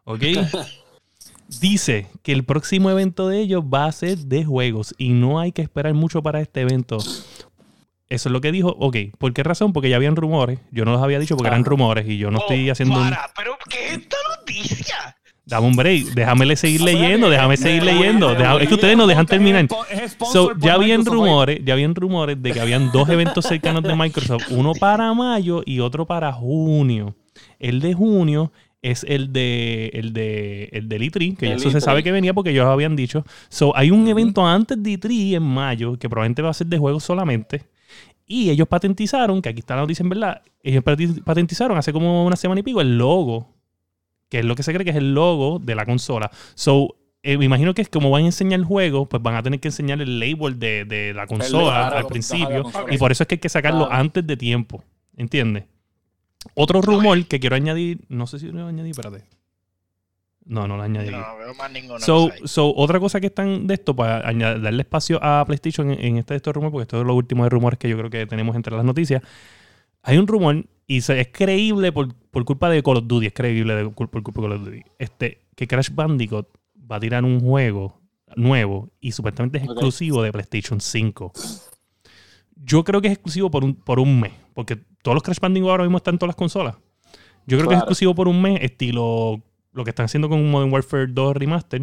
¿Ok? (laughs) Dice que el próximo evento de ellos va a ser de juegos y no hay que esperar mucho para este evento. Eso es lo que dijo. Ok, ¿por qué razón? Porque ya habían rumores. Yo no los había dicho porque eran Ajá. rumores y yo no estoy Oh, haciendo un. pero ¿qué es esta noticia? Dame un break. Déjame seguir Espérate, leyendo. Déjame seguir leyendo. es que ustedes no dejan terminar. So, ya habían rumores, ya habían rumores de que habían dos eventos cercanos de Microsoft, uno para mayo y otro para junio. El de junio es el de el de el del E3, que ya El eso se E3. sabe que venía porque ellos habían dicho. So, hay un evento antes de E3 en mayo que probablemente va a ser de juegos solamente. Y ellos patentizaron, que aquí está la noticia en verdad, ellos patentizaron hace como una semana y pico el logo, que es lo que se cree que es el logo de la consola. So, eh, me imagino que es como van a enseñar el juego, pues van a tener que enseñar el label de, de la consola al principio. consola. Y por eso es que hay que sacarlo Claro. antes de tiempo. ¿Entiendes? Otro rumor que quiero añadir, no sé si lo añadí, espérate. No, no lo añadí. No veo más ninguna So, so, otra cosa que están de esto, para añad- darle espacio a PlayStation en, en este de estos rumores, porque esto es lo último de rumores que yo creo que tenemos entre las noticias. Hay un rumor, y se- es creíble por, por culpa de Call of Duty, es creíble de- por, por culpa de Call of Duty, este, que Crash Bandicoot va a tirar un juego nuevo y supuestamente es exclusivo de PlayStation 5. Yo creo que es exclusivo por un, por un mes, porque todos los Crash Bandicoot ahora mismo están en todas las consolas. Yo creo que es Claro. exclusivo por un mes, estilo lo que están haciendo con Modern Warfare 2 Remaster.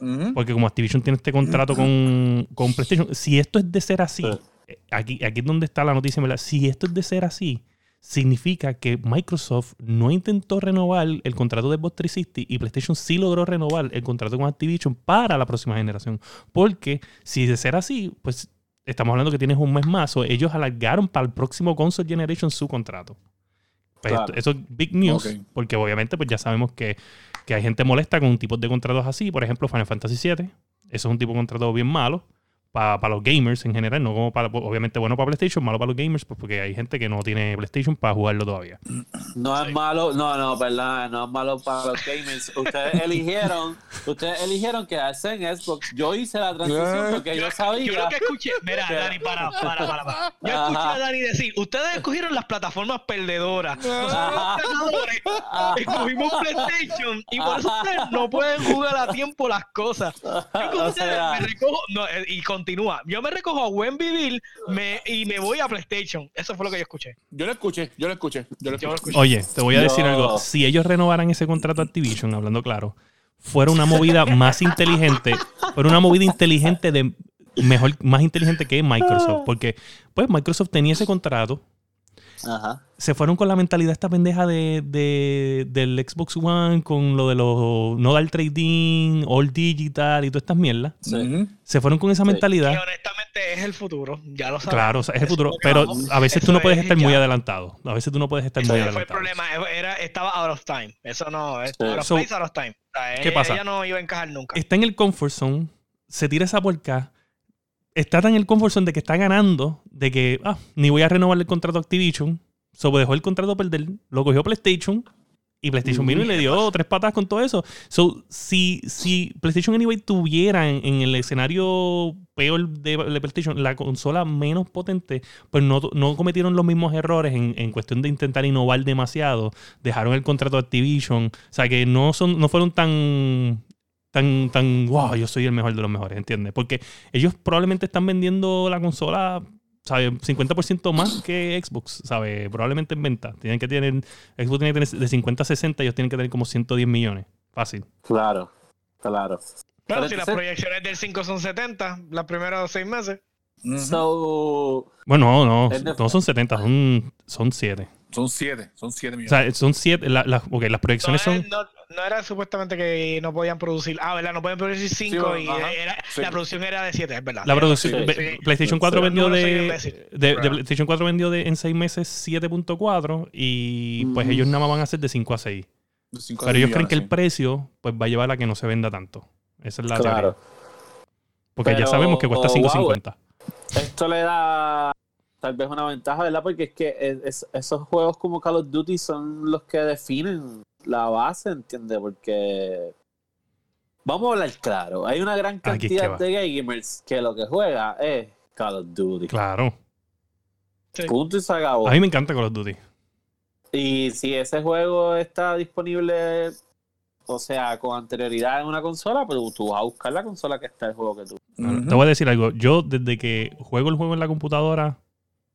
Ujú. Porque como Activision tiene este contrato con, con PlayStation, si esto es de ser así, Sí. eh, aquí, aquí es donde está la noticia, ¿verdad? Si esto es de ser así, significa que Microsoft no intentó renovar el contrato de Xbox 360 y PlayStation sí logró renovar el contrato con Activision para la próxima generación. Porque si de ser así, pues estamos hablando que tienes un mes más, o ellos alargaron para el próximo console generation su contrato. Pues Claro. esto- eso es big news, porque obviamente pues ya sabemos que, que hay gente molesta con tipos de contratos así. Por ejemplo, Final Fantasy VII. Eso es un tipo de contrato bien malo. Para los gamers en general, no como para, obviamente bueno para PlayStation, malo para los gamers, pues porque hay gente que no tiene PlayStation para jugarlo todavía. No es malo, no, no, perdón, no es malo para los gamers. Ustedes (laughs) eligieron, ustedes eligieron quedarse en Xbox. Yo hice la transición porque yo, sabía. Yo lo que escuché, mira, Dani, para, para, para, para. Yo escuché a Dani decir, ustedes escogieron las plataformas perdedoras. Nosotros los ganadores escogimos PlayStation y por eso ustedes no pueden jugar a tiempo las cosas. Yo como O ustedes sea- me recojo, no, eh, y continúa. Yo me recojo a buen vivir me, y me voy a PlayStation. Eso fue lo que yo escuché. Yo lo escuché, yo lo escuché, yo lo Yo lo escuché. escuché. Oye, te voy a decir No. algo. Si ellos renovaran ese contrato a Activision, hablando claro, fuera una movida más inteligente, fuera una movida inteligente de mejor, más inteligente que Microsoft, porque pues Microsoft tenía ese contrato, Ajá. se fueron con la mentalidad esta pendeja de, de- del Xbox One, con lo de los no dar trading, all digital y todas estas mierdas. Sí. Se fueron con esa Sí. mentalidad. Y honestamente es el futuro. Ya lo sabes. Claro, o sea, es el futuro. que Pero vamos. a veces tú no puedes es estar muy adelantado. A veces tú no puedes estar muy Ese fue el adelantado. problema. Era, estaba out of time. Eso no. Es Sí. out of So, place, out of time. O sea, ¿qué ella- pasa? Ella no iba a encajar nunca. Está en el comfort zone, se tira esa porca, está tan en el comfort zone de que está ganando, de que ah, ni voy a renovar el contrato a Activision, so dejó el contrato perder, lo cogió PlayStation y PlayStation vino y le dio tres patas con todo eso. So, si, si PlayStation Anyway tuviera en, en el escenario peor de, de PlayStation la consola menos potente, pues no, no cometieron los mismos errores en, en cuestión de intentar innovar demasiado. Dejaron el contrato de Activision. O sea, que no, son, no fueron tan tan, tan, wow, yo soy el mejor de los mejores, ¿entiendes? Porque ellos probablemente están vendiendo la consola, ¿sabes? 50% más que Xbox, ¿sabes? Probablemente en venta. Tienen que tener, Xbox tiene que tener de 50 a 60, ellos tienen que tener como 110 millones. Fácil. Claro, claro. Pero Pero si las proyecciones del 5 son 70, los primeros seis meses. So, Bueno, no, de- no son 70, son, son 7. Son siete, son siete O millones. sea, son 7, la, la- ok, las No, proyecciones son... no, no era supuestamente que no podían producir. Ah, ¿verdad? No pueden producir 5 bueno, y ajá, era- sí. la producción era de 7, es verdad. La producción, Sí, sí. PlayStation 4 Sí. vendió de, de, de PlayStation 4 vendió de, en 6 meses 7.4 y pues Ujú. ellos nada más van a hacer de 5 a 6. De cinco Pero ellos creen millones, que el sí. precio pues va a llevar a que no se venda tanto. Esa es la claro. teoría. Porque ya Pero, sabemos que cuesta wow, 5.50. Esto le da tal vez una ventaja, ¿verdad? Porque es que es- es- esos juegos como Call of Duty son los que definen la base, ¿entiendes? Porque vamos a hablar claro, hay una gran Aquí es que cantidad de gamers que lo que juega es Call of Duty. Claro. Sí. Punto y se acabó. A mí me encanta Call of Duty. Y si ese juego está disponible, o sea, con anterioridad en una consola, pero tú vas a buscar la consola que está el juego que tú. Te voy a decir algo. Yo, desde que juego el juego en la computadora,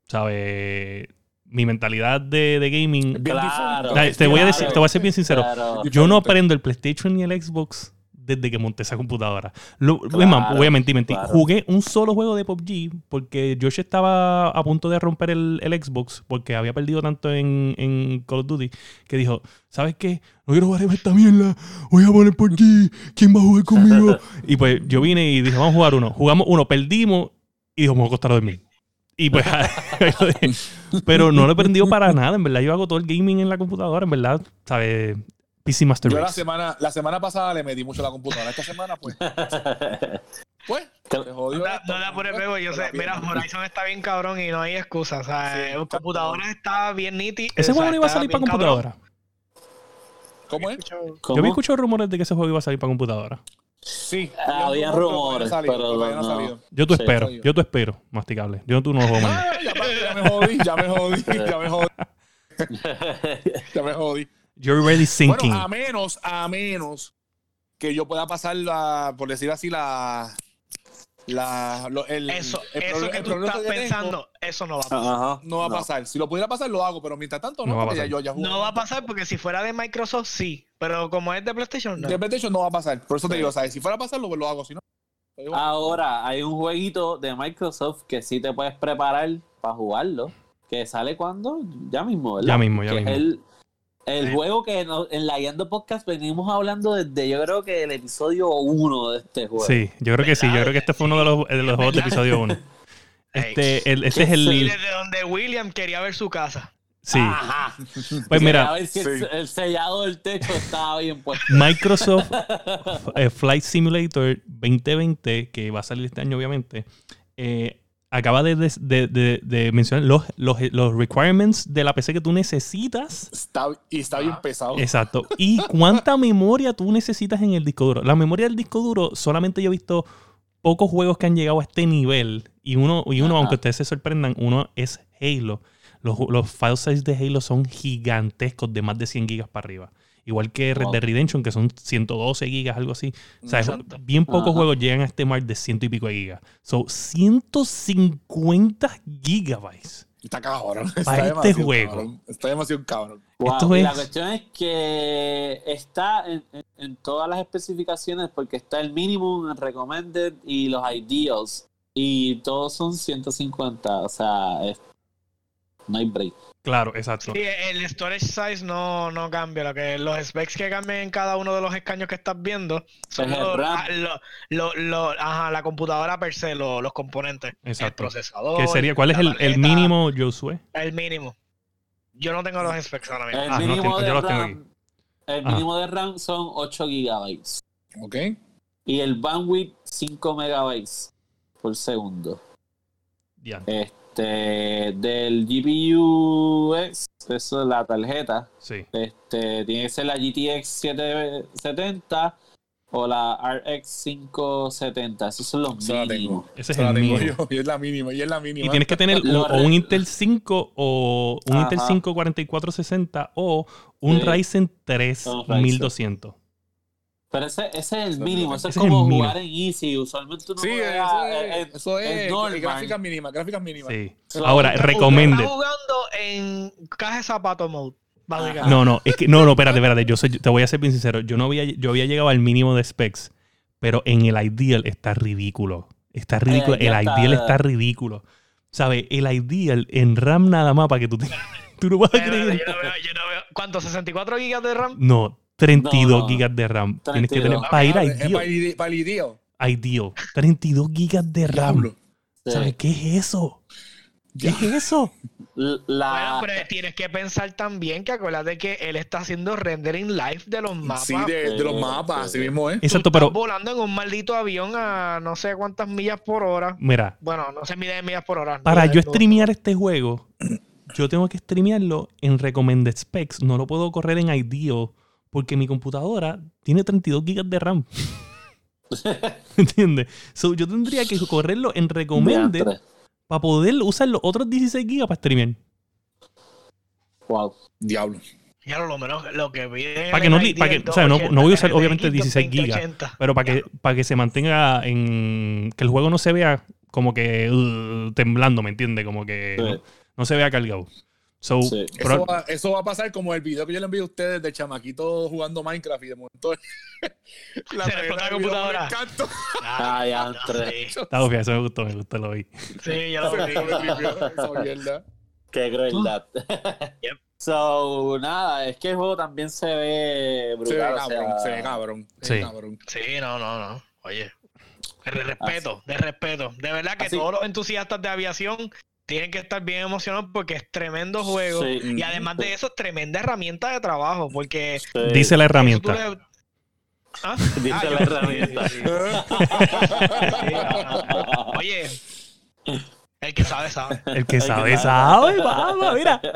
¿sabes? Mi mentalidad de, de gaming. Claro. te voy a decir, claro. te voy a ser bien sincero. Claro. Yo no aprendo el PlayStation ni el Xbox desde que monté esa computadora. Lo, es Claro, más, voy a mentir, mentir. claro. Jugué un solo juego de PUBG porque Josh estaba a punto de romper el, el Xbox porque había perdido tanto en, en Call of Duty que dijo, ¿sabes qué? No quiero jugar esta mierda. Voy a poner PUBG. ¿Quién va a jugar conmigo? (laughs) y pues yo vine y dije, vamos a jugar uno. Jugamos uno, perdimos y dijo, me voy a costar dormir. Y pues, (laughs) pero no lo he aprendido para nada. En verdad, yo hago todo el gaming en la computadora. En verdad, ¿sabes? PC Master Yo la semana, la semana pasada le metí mucho a la computadora. Esta semana, pues, (laughs) pues, jodió. No, esto. no la pone pego, yo sé. Mira. Horizon está bien cabrón y no hay excusa. O sea, Sí, el está computadora cabrón. está bien nítido. Ese juego no iba a salir para computadora. ¿Cómo es? Yo había escuchado rumores de que ese juego iba a salir para computadora. Sí. Ah, había rumores, salido, pero no ha no. salido. Yo Sí, espero, yo. yo tú espero, masticable. Yo tú no lo juego más. Ah, ya, ya me jodí, ya me jodí, (laughs) ya me jodí, (laughs) ya me jodí. You're already sinking. Bueno, a menos, a menos que yo pueda pasar la, por decir así, la, la, lo- el, Eso, el eso que el tú problema estás que pensando, eso no va a pasar. Ajá. no va a pasar. Si lo pudiera pasar, lo hago, pero mientras tanto, no, No va a ya pasar. yo ya jugué. No va a pasar porque si fuera de Microsoft, sí. Pero como es de PlayStation, no. De PlayStation no va a pasar. Por eso te digo, ¿sabes? Si fuera a pasarlo, pues lo hago. Si no, pues. Ahora, hay un jueguito de Microsoft que sí te puedes preparar para jugarlo. Que sale cuando? Ya mismo, ¿verdad? Ya mismo, ya Que es mismo. el, el Sí. juego que no- en la Guiando Podcast venimos hablando desde yo creo que el episodio 1 de este juego. Sí, yo creo que sí. Yo creo que este fue uno de los, de los juegos de episodio 1. (laughs) Este, el, este es el. desde donde William quería ver su casa. Sí. Ajá. (laughs) Pues mira, A ver si el, Sí. el sellado del techo estaba bien puesto. Microsoft (laughs) eh, Flight Simulator 2020, que va a salir este año obviamente, eh, acaba de, de- de- de- de mencionar los, los, los requirements de la PC que tú necesitas. Está, y está bien pesado. Exacto. ¿Y cuánta (laughs) memoria tú necesitas en el disco duro? La memoria del disco duro, solamente yo he visto pocos juegos que han llegado a este nivel. Y uno, y uno Ajá. aunque ustedes se sorprendan, uno es Halo. Los, los file size de Halo son gigantescos, de más de 100 gigas para arriba. Igual que Red Wow. Dead Redemption, que son 112 gigas, algo así. O sea, es- Exacto. bien pocos Ajá. juegos llegan a este mark de ciento y pico de gigas. So, 150 gigabytes. Está cabrón. (laughs) Para Está este juego. cabrón. Está demasiado cabrón. Wow, Esto y es- La cuestión es que está en, en- en todas las especificaciones porque está el minimum, el recommended y los ideals. Y todos son 150. O sea, es- no hay break. Claro, exacto. Sí, el storage size no, no cambia. Lo que, los specs que cambian en cada uno de los escaños que estás viendo son el los- RAM. ah, lo- lo- lo- ajá, la computadora per se, lo- los componentes. El Exacto. procesador. ¿Qué sería? ¿Cuál es el, el mínimo, Josué? El mínimo. Yo no tengo los specs ahora mismo. El Ah, no, mínimo tengo- de yo los tengo RAM, el mínimo de RAM son 8 gigabytes. ¿Ok? Y el bandwidth 5 megabytes por segundo. Ya. Este, del GPU X, eso es la tarjeta. Sí. Este, tiene que ser la GTX 770 o la RX 570. Esos son los Esa mínimos. Ese es el tengo mínimo. yo. Y es la mínima. Y es la mínima. Y tienes que tener Lo o, un Intel 5 o un Intel Ajá. 5 4460 o un Sí. Ryzen 3 Un Ryzen. 1200. Pero ese, ese es el mínimo. es- Eso es ese es como jugar en Easy. Usualmente uno Sí, juega, eso eh, eh, es. Eso es. normal. Gráficas mínimas. Gráficas mínimas. Sí. So, Ahora, Usted recommended. Está jugando en caja de zapato mode. No, no, es que no, no, espérate, espérate. Yo soy- te voy a ser bien sincero. Yo no había, yo había llegado al mínimo de specs, pero en el ideal está ridículo. Está ridículo. ya el está. ideal está ridículo. ¿Sabes? El ideal en RAM nada más para que tú te, (laughs) tú no vas a creer. yo no veo, yo no veo. ¿Cuánto? ¿64 gigas de RAM? No, 32 No, no. gigas de RAM. Tienes que 32. tener para ir Ah, a es para ideal. el- para ideo. Ideal. 32 gigas de RAM. Sí. ¿Sabes qué es eso? ¿Qué es eso? La, Bueno, pero tienes que pensar también que acuérdate que él está haciendo rendering live de los mapas. Sí, de, de los mapas, sí. así mismo, ¿eh? Exacto, pero volando en un maldito avión a no sé cuántas millas por hora. mira, Bueno, no se mide en millas por hora. para yo streamear este juego, yo tengo que streamearlo en recommended specs. No lo puedo correr en Ideal porque mi computadora tiene 32 gigas de RAM. (laughs) ¿Entiendes? So, yo tendría que correrlo en recommended para poder usar los otros 16 gigas para streamear. Wow. Diablo. Ya lo menos lo que pide. Pa' que no li- pa' que- o sea, no- no voy a usar, obviamente, 16 gigas. Pero para que, para que se mantenga en. Que el juego no se vea como que uh, temblando, ¿me entiendes? Como que Sí. no, no se vea cargado. So, Sí. Eso va, eso va a pasar como el video que yo le envié a ustedes de chamaquito jugando Minecraft y de momento (laughs) la Se le explotó la computadora. Canto. Ah, ya, entre. Sí, está obvio, eso me gustó, me gustó, lo vi. sí, ya lo vi. Qué crueldad. (laughs) Yep. So, nada, es que el juego también se ve Se ve brutal. o cabrón, sea, se ve cabrón. Se ve Sí. cabrón. Sí, no, no, no. Oye, de respeto, de respeto. De verdad que Así- todos los entusiastas de aviación tienen que estar bien emocionados porque es tremendo juego. Sí. Y además de eso, es tremenda herramienta de trabajo. Porque. Sí. Dice la herramienta. le- ¿Ah? Dice Ah, la yo- herramienta. (laughs) Oye, el que sabe, sabe. El que El sabe, que sabe, vamos, mira. (laughs)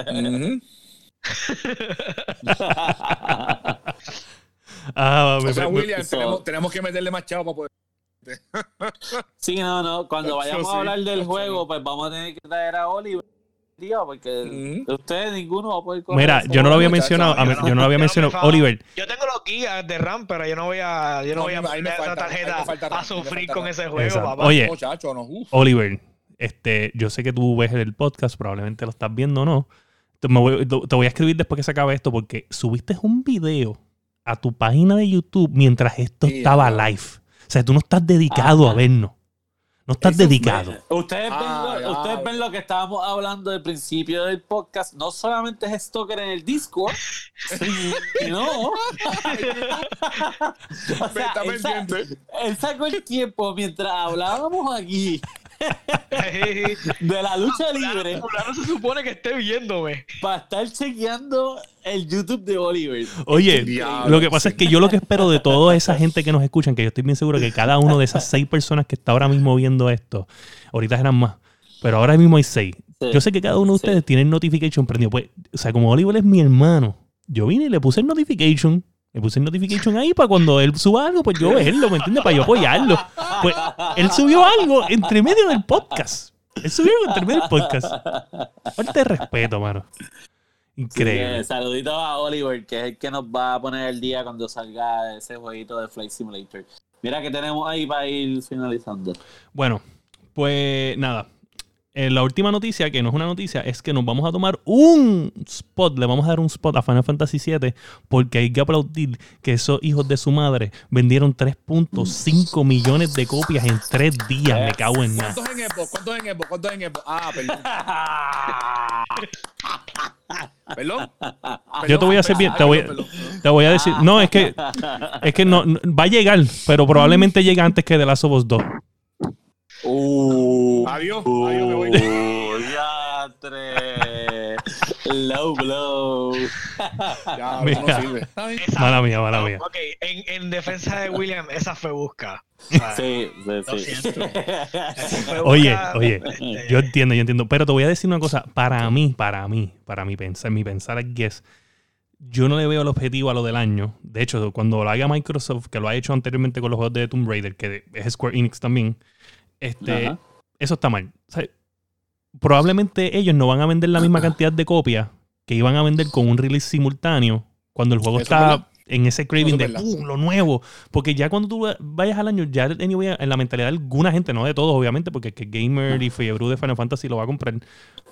Ah, O sea, me- William, tenemos, tenemos que meterle más chavo para poder. Sí, no, no. Cuando vayamos sí, a hablar del juego, sí. pues vamos a tener que traer a Oliver. Tío, porque Ujú. ustedes ninguno va a poder correr Mira, yo no lo había mencionado, yo no- yo no lo había mencionado. Oliver, Yo tengo los gigas de RAM, pero yo no voy a, yo no No, voy a poner la tarjeta falta a sufrir falta con ese juego, Exacto. papá. Oye, Muchacho. Oliver, este, yo sé que tú ves el podcast, probablemente lo estás viendo o no. Te, me voy, te voy a escribir después que se acabe esto porque subiste un video a tu página de YouTube mientras esto Sí, estaba live. O sea, tú no estás dedicado Ajá. a vernos. No estás Eso es dedicado. Ustedes, ven Ah, lo, ustedes ya. ven lo que estábamos hablando al principio del podcast. No solamente es Stalker en el Discord, (laughs) sino. (laughs) (laughs) o sea, Está él, sa- pendiente. él sacó el tiempo mientras hablábamos aquí (laughs) de la lucha libre Fulano se supone que esté viéndome. para estar chequeando el YouTube de Oliver. Oye, Diablo, lo que pasa es que yo lo que espero de toda esa gente que nos escuchan, que yo estoy bien seguro que cada uno de esas seis personas que está ahora mismo viendo esto, ahorita eran más, pero ahora mismo hay seis. Sí. Yo sé que cada uno de Sí. ustedes tiene el notification prendido. Pues, o sea, como Oliver es mi hermano, yo vine y le puse el notification. Le puse el notification ahí para cuando él suba algo, pues yo verlo, ¿me entiendes? Para yo apoyarlo. Pues él subió algo entre medio del podcast. Él subió algo entre medio del podcast. Falta de respeto, mano. Increíble. Sí, saludito a Oliver, que es el que nos va a poner el día cuando salga ese jueguito de Flight Simulator. Mira que tenemos ahí para ir finalizando. Bueno, pues nada. Eh, la última noticia, que no es una noticia, es que nos vamos a tomar un spot, le vamos a dar un spot a Final Fantasy VII, porque hay que aplaudir que esos hijos de su madre vendieron 3.5 millones de copias en tres días. Me cago en nada. ¿Cuántos en Xbox? ¿Cuántos en Xbox? ¿Cuántos en Xbox? Ah, perdón. (laughs) Perdón. Yo te voy a hacer bien, te voy, te a decir, no, es que, es que no, no- va a llegar, pero probablemente llegue antes que The Last of Us 2. Uh, Adiós, adiós, me voy. uh, diatre. Low blow. Ya, Mira. eso no sirve. Está bien. Esa- Mala mía, mala mía. Ok, en, en defensa de William, esa fue busca. O sea, Sí, sí, sí. Oye, oye, este, yo entiendo, yo entiendo. Pero te voy a decir una cosa. Para mí, para mí, para mi pensar, mi pensar aquí es. Yo no le veo el objetivo a lo del año. De hecho, cuando lo haga Microsoft, que lo ha hecho anteriormente con los juegos de Tomb Raider, que es Square Enix también, este, Ajá. eso está mal. O sea, probablemente ellos no van a vender la misma (clears throat) cantidad de copias que iban a vender con un release simultáneo cuando el juego Eso está verdad. en ese craving Eso de. "Pum, lo nuevo. Porque ya cuando tú vayas al año, ya anyway, en la mentalidad de alguna gente, no de todos, obviamente, porque es que gamer y fiebre de Final Fantasy lo va a comprar.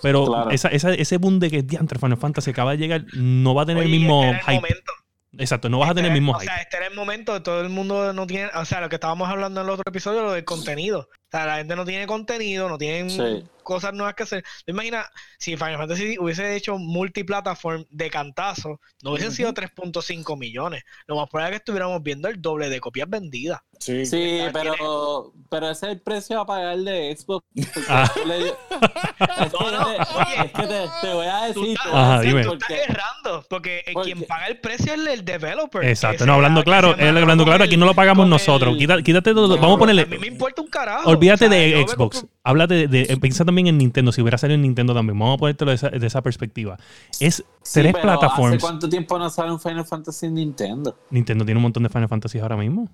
Pero Claro. esa, esa- ese boom de que diantre Final Fantasy acaba de llegar no va a tener oye, el mismo este el hype. momento. Exacto, no vas a tener el Este- mismo O hype. sea, este era el momento, todo el mundo no tiene, o sea, lo que estábamos hablando en el otro episodio, lo del contenido. O sea, la gente no tiene contenido, no tienen Sí. cosas nuevas que hacer. ¿Te imaginas si Final Fantasy hubiese hecho multiplataform de cantazo, no hubiesen sido 3.5 millones? Lo más probable es que estuviéramos viendo el doble de copias vendidas. Sí. Pero, pero ese es el precio a pagar de Xbox. (laughs) Ah. tú le- es que, No, no, te- oye. es que te, te voy a Tú decir. estás, a Ajá, dime. tú estás porque- errando, porque eh, Porque- quien paga el precio es el developer. Exacto, no, hablando claro, él hablando claro, el- aquí no lo pagamos nosotros. el- Quítate todo, No, vamos a ponerle, A mí me importa un carajo. Olvídate O sea, de Xbox. Háblate de, de- Piensa también en Nintendo. Si hubiera salido en Nintendo también. Vamos a ponértelo de esa, de esa perspectiva. Es Sí, tres plataformas. ¿Hace cuánto tiempo no sale un Final Fantasy en Nintendo? Nintendo tiene un montón de Final Fantasy ahora mismo.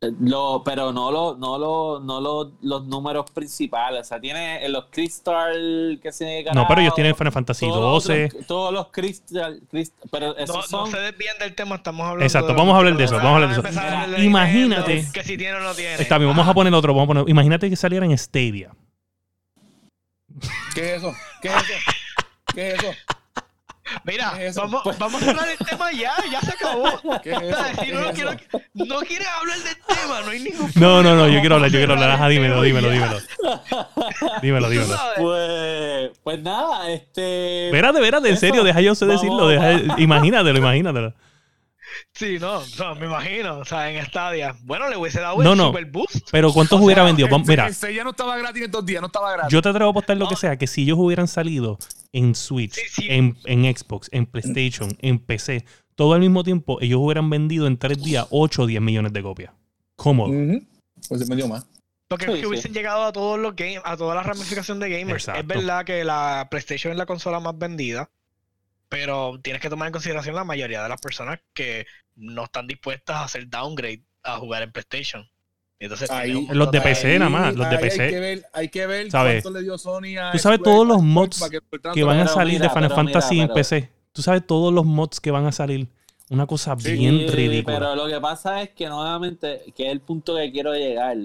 Lo, pero no, lo, no, lo, no lo- los números principales. O sea, tiene eh, los Crystal que se No, pero ellos tienen Final Fantasy todos los 12. otros- todos los Crystal, Crystal- pero esos No, son no se desvíen del tema, estamos hablando Exacto, de- vamos a hablar de eso, vamos a hablar de eso. Imagínate- Que si tiene o no tiene. Está bien, vamos a poner otro. Vamos a poner, imagínate que saliera en Stadia. ¿Qué es eso? ¿Qué es eso? ¿Qué es eso? Mira, ¿Qué es eso? vamos, vamos a hablar del tema ya, ya se acabó. (laughs) ¿Qué es O eso? sea, si ¿Qué no, es quiero- eso? no quieres hablar del tema, no hay ningún No, no, no, yo problema, quiero hablar, yo vamos quiero hablar. Ajá, dímelo, dímelo, dímelo. Dímelo, dímelo. Pues, pues nada, este. Espérate, espérate, en serio, deja yo sé Vamos, decirlo. deja- vamos. imagínatelo, imagínatelo. Sí, no, no, me imagino, o sea, en Stadia. Bueno, le hubiese dado No, el no. super boost. Pero ¿cuántos (laughs) O hubiera sea, vendido? Vamos, mira, Ese ya no estaba gratis en estos días, no estaba gratis. yo te atrevo a apostar lo que sea, que si ellos hubieran salido en Switch, Sí, sí. En, en Xbox, en PlayStation, en PC, todo al mismo tiempo, ellos hubieran vendido en tres días 8 o 10 millones de copias. Cómodo. Ujú. Pues se me dio más. Porque Sí, es que sí. hubiesen llegado a todos los games, a toda la ramificación de gamers. Exacto. Es verdad que la PlayStation es la consola más vendida, pero tienes que tomar en consideración la mayoría de las personas que no están dispuestas a hacer downgrade a jugar en PlayStation. Entonces, Ahí- Los de PC nada más, los de PC. Hay que ver, hay que ver ¿Sabes? cuánto le dio Sony a Tú sabes Square todos los mods que van a salir de Final mira, Fantasy en pero- PC. Tú sabes todos los mods que van a salir. Una cosa Sí, bien Sí, ridícula. Pero lo que pasa es que nuevamente, que es el punto que quiero llegar.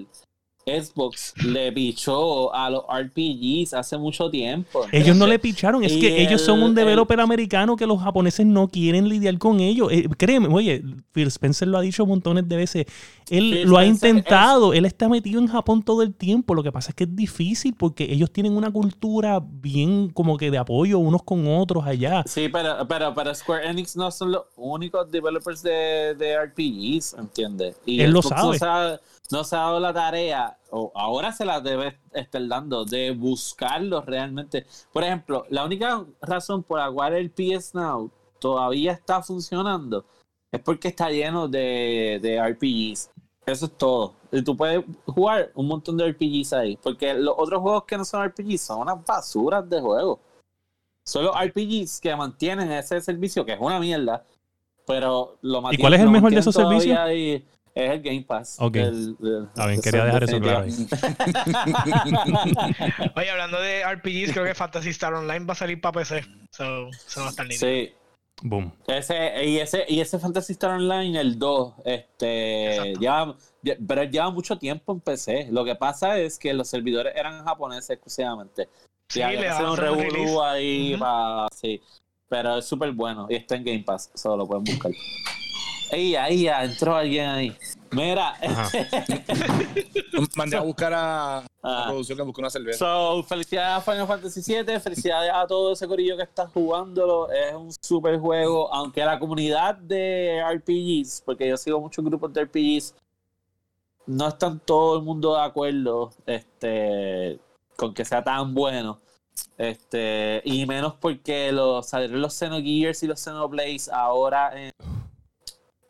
Xbox le pichó a los RPGs hace mucho tiempo. Ellos no le picharon, es Y que ellos son un el- developer americano que los japoneses no quieren lidiar con ellos. Eh, créeme, oye, Phil Spencer lo ha dicho montones de veces. Él Phil lo ha intentado, él está metido en Japón todo el tiempo. Lo que pasa es que es difícil porque ellos tienen una cultura bien como que de apoyo unos con otros allá. Sí, pero, pero, pero Square Enix no son los únicos developers de, de RPGs, ¿entiendes? Y Él lo Xbox sabe. No ha, no se ha dado la tarea la, o ahora se las debe estar dando, de buscarlo realmente. Por ejemplo, la única razón por la cual el PS Now todavía está funcionando es porque está lleno de, de RPGs. Eso es todo. Y tú puedes jugar un montón de RPGs ahí. Porque los otros juegos que no son RPGs son unas basuras de juegos. Son los RPGs que mantienen ese servicio, que es una mierda. Pero lo ¿Y cuál es el mejor de esos servicios? Es el Game Pass. Ok. El- el- bien, quería dejar eso claro ahí. (laughs) Oye, hablando de RPGs, creo que Fantasy Star Online va a salir para PC. So, eso va a estar nítido. sí. Boom. Ese, y, ese, y ese Fantasy Star Online, el 2, este, ya- pero lleva mucho tiempo en PC. Lo que pasa es que los servidores eran japoneses exclusivamente. Sí, y le un revolú ahí Ujú. para. Sí. Pero es súper bueno y está en Game Pass. Solo lo pueden buscar. Ey, ahí ya entró alguien ahí. Mira. (laughs) Mandé a buscar a, a Ah. producción que busque una cerveza. So, felicidades a Final Fantasy VII, felicidades a todo ese corillo que está jugándolo. Es un super juego, aunque la comunidad de RPGs, porque yo sigo muchos grupos de RPGs, no están todo el mundo de acuerdo este, con que sea tan bueno. Este, y menos porque los, salieron los Xenogears y los Xenoblades ahora en,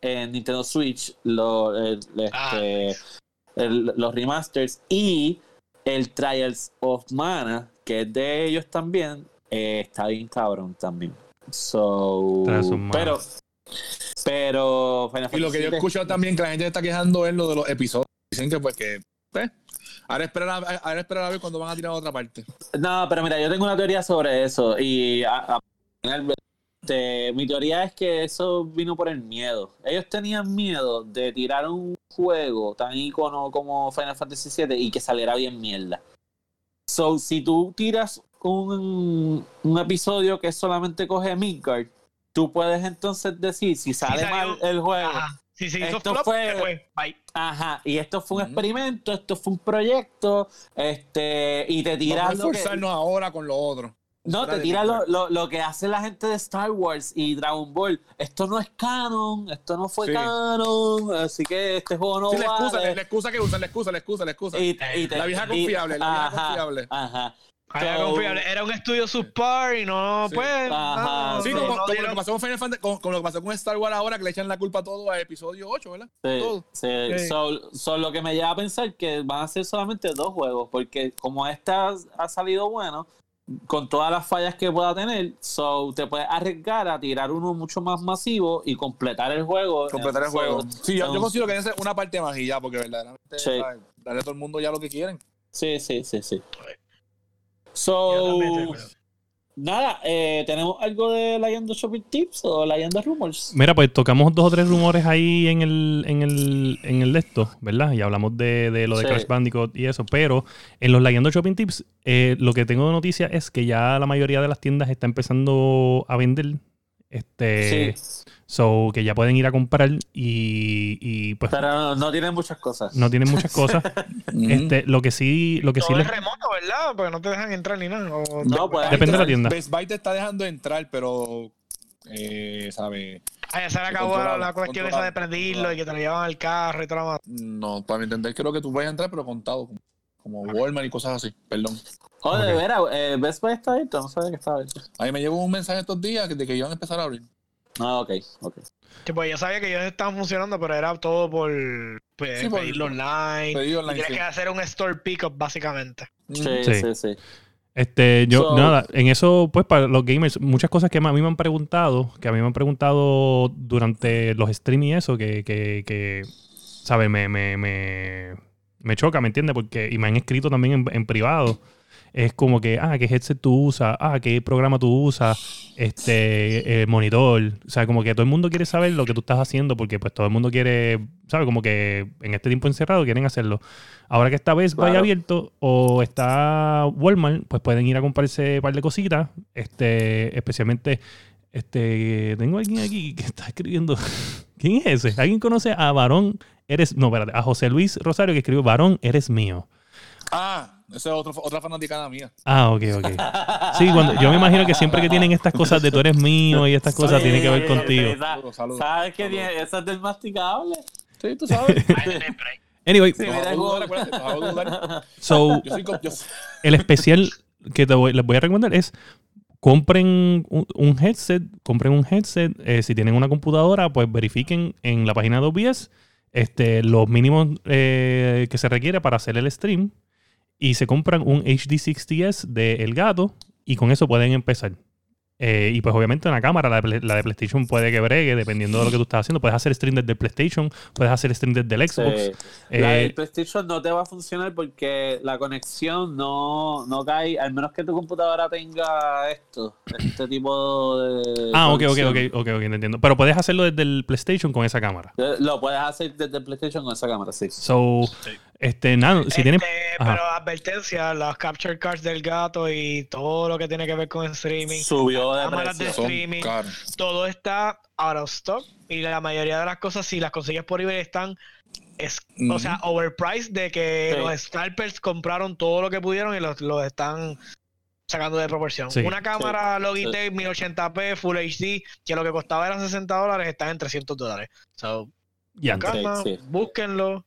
en Nintendo Switch, lo- el- Ah, este, el- los remasters y el Trials of Mana, que es de ellos también, eh, está bien cabrón también. So, pero, pero Final Y lo que yo he escuchado también que la gente está quejando es lo de los episodios. Dicen que pues que pues, ahora esperar a, ahora esperar a ver cuando van a tirar otra parte. No, pero mira, yo tengo una teoría sobre eso y a- a- este, mi teoría es que eso vino por el miedo. Ellos tenían miedo de tirar un juego tan icono como Final Fantasy VII y que saliera bien mierda. So, si tú tiras un, un episodio que solamente coge Midgard, tú puedes entonces decir si sale mal el juego. Ajá. Si se hizo Esto flop, fue- pues, bye. Ajá, y esto fue un Ujú. experimento, esto fue un proyecto, este, y te Vamos a tiras lo que, esforzarnos ahora con lo otro. No, te tira lo, lo, lo que hace la gente de Star Wars y Dragon Ball. Esto no es canon, esto no fue Sí. canon, así que este juego no Sí, la excusa, vale. la excusa que usan, la excusa, la excusa, la excusa. Y- y te- La vieja y- confiable, la vieja ajá, confiable. Ajá. Era So- confiable. Era un estudio subpar y no, Sí. pues. Ajá, no, Sí, como, no como lo que pasó con Final Fantasy, con, con lo que pasó con Star Wars ahora, que le echan la culpa todo a episodio 8, ¿verdad? Sí, Todo. sí. Sí. So, so lo que me lleva a pensar que van a ser solamente dos juegos, porque como esta ha salido bueno, con todas las fallas que pueda tener, so te puedes arriesgar a tirar uno mucho más masivo y completar el juego. Completar el So, juego. Sí, yo, yo considero que ser una parte más y ya, porque verdaderamente Sí. ¿sabes? darle a todo el mundo ya lo que quieren. Sí, sí, sí, sí. Yo So, nada, eh, ¿tenemos algo de Leyendo Shopping Tips o Leyendo Rumors? Mira, pues tocamos dos o tres rumores ahí en el, en el, en el de esto, ¿verdad? Y hablamos de, de lo de Sí. Crash Bandicoot y eso, pero en los Leyendo Shopping Tips, eh, lo que tengo de noticia es que ya la mayoría de las tiendas está empezando a vender. Este, sí, so que ya pueden ir a comprar y, y, pues pero no, no tienen muchas cosas. no tienen muchas cosas. (laughs) este, lo que sí, lo que sí Todo les, es remoto, ¿verdad? Porque no te dejan entrar ni nada. O- No, pues, Depende de la tienda. Best Buy te está dejando entrar, pero, eh, ¿sabes? Ah, ya se le acabó la cuestión esa de controlado, prendirlo y que te lo llevaban al carro y todo lo demás. No, para mi entender, creo que tú vas a entrar, pero contado, como, como Walmart y cosas así. Perdón. Joder, de Ok. veras, eh, Best Buy está abierto, no sabía que estaba abierto. A mí me llegó un mensaje estos días de que iban a empezar a abrir. Ah, ok, ok. Que pues yo sabía que ellos estaban funcionando, pero era todo por pues, Sí, por- pedirlo online. Pedido y online, tienes sí. que hacer un store pickup, básicamente. Sí, Sí. sí, sí. Este, yo, So- nada, en eso, pues, para los gamers, muchas cosas que a mí me han preguntado, que a mí me han preguntado durante los streams y eso, que, que, que ¿sabes? Me, me, me, me choca, ¿me entiendes? Porque, y me han escrito también en, en privado. Es como que, ah, ¿qué headset tú usas? Ah, ¿qué programa tú usas? Este, eh, monitor. O sea, como que todo el mundo quiere saber lo que tú estás haciendo porque pues todo el mundo quiere, ¿sabes? Como que en este tiempo encerrado quieren hacerlo. Ahora que esta vez vaya abierto o está Walmart, pues pueden ir a comprarse un par de cositas. Este, especialmente, este, tengo alguien aquí que está escribiendo. (laughs) ¿Quién es ese? ¿Alguien conoce a Varón? Eres, no, espérate, a José Luis Rosario que escribió Varón, eres mío. Ah, esa es otro, otra fanaticada mía. Ah, ok, ok. Sí, cuando, yo me imagino que siempre que tienen estas cosas de tú eres mío y estas cosas, Sí, tiene que ver contigo. Saludos, saludos. ¿Sabes qué Saludos. tiene? Eso es del masticable. Sí, tú sabes. (laughs) Anyway, Sí, (laughs) so, el especial que te voy- les voy a recomendar es compren un, un headset, compren un headset, eh, si tienen una computadora, pues verifiquen en la página de OBS este, los mínimos eh, que se requiere para hacer el stream y se compran un HD60S de El Gato y con eso pueden empezar. Eh, y pues obviamente una cámara, la de, Play- la de PlayStation puede que bregue, dependiendo de lo que tú estás haciendo. Puedes hacer stream desde el PlayStation, puedes hacer stream desde el Xbox. Sí. La Eh, del PlayStation no te va a funcionar porque la conexión no, no cae, al menos que tu computadora tenga esto, este tipo de. ah, ok, ok, ok, ok, ok, entiendo. Pero puedes hacerlo desde el PlayStation con esa cámara. Eh, Lo puedes hacer desde el PlayStation con esa cámara, sí. So, este, nada, si tienen. Este, Ajá. pero advertencia, los capture cards del gato y todo lo que tiene que ver con streaming, Subió de cámaras de precio. streaming, todo está out of stock y la mayoría de las cosas si las consigues por eBay están es, o sea overpriced de que Sí. los scalpers compraron todo lo que pudieron y los, los están sacando de proporción. Sí. Una cámara Logitech 1080p Full HD que lo que costaba eran 60 dólares está en 300 dólares. So, Ya, sí. búsquenlo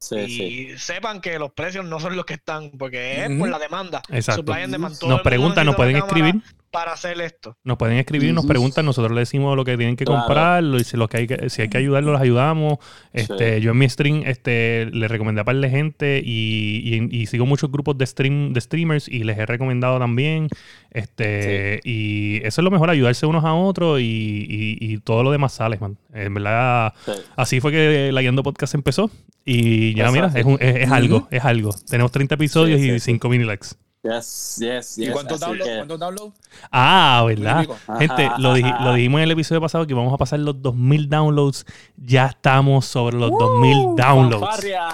Sí, y sí. sepan que los precios no son los que están porque es por la demanda. Exacto. Supply and demand. Nos preguntan, nos pueden cámara escribir. Para hacer esto. Nos pueden escribir, nos preguntan, nosotros les decimos lo que tienen que Claro. comprar, lo- y si, lo que hay que, si hay que ayudarlos, los ayudamos. Este, Sí. Yo en mi stream este, le recomendé a par de gente y, y- y sigo muchos grupos de stream de streamers y les he recomendado también. Este, Y eso es lo mejor, ayudarse unos a otros y, y- y todo lo demás sale, man. En verdad, sí. así fue que la Guiando Podcast empezó. Y ya, Eso mira, es, un- es- es Ujú. algo, es algo. Tenemos 30 episodios y sí. 5 mini likes. Yes, yes, ¿Y yes. cuántos así downloads? que- ¿Cuántos downloads? Ah, ¿verdad? Gente, Ajá, lo, dij- ajá. lo dijimos en el episodio pasado que vamos a pasar los 2000 downloads. Ya estamos sobre los 2000 downloads. ¡Fanfarria!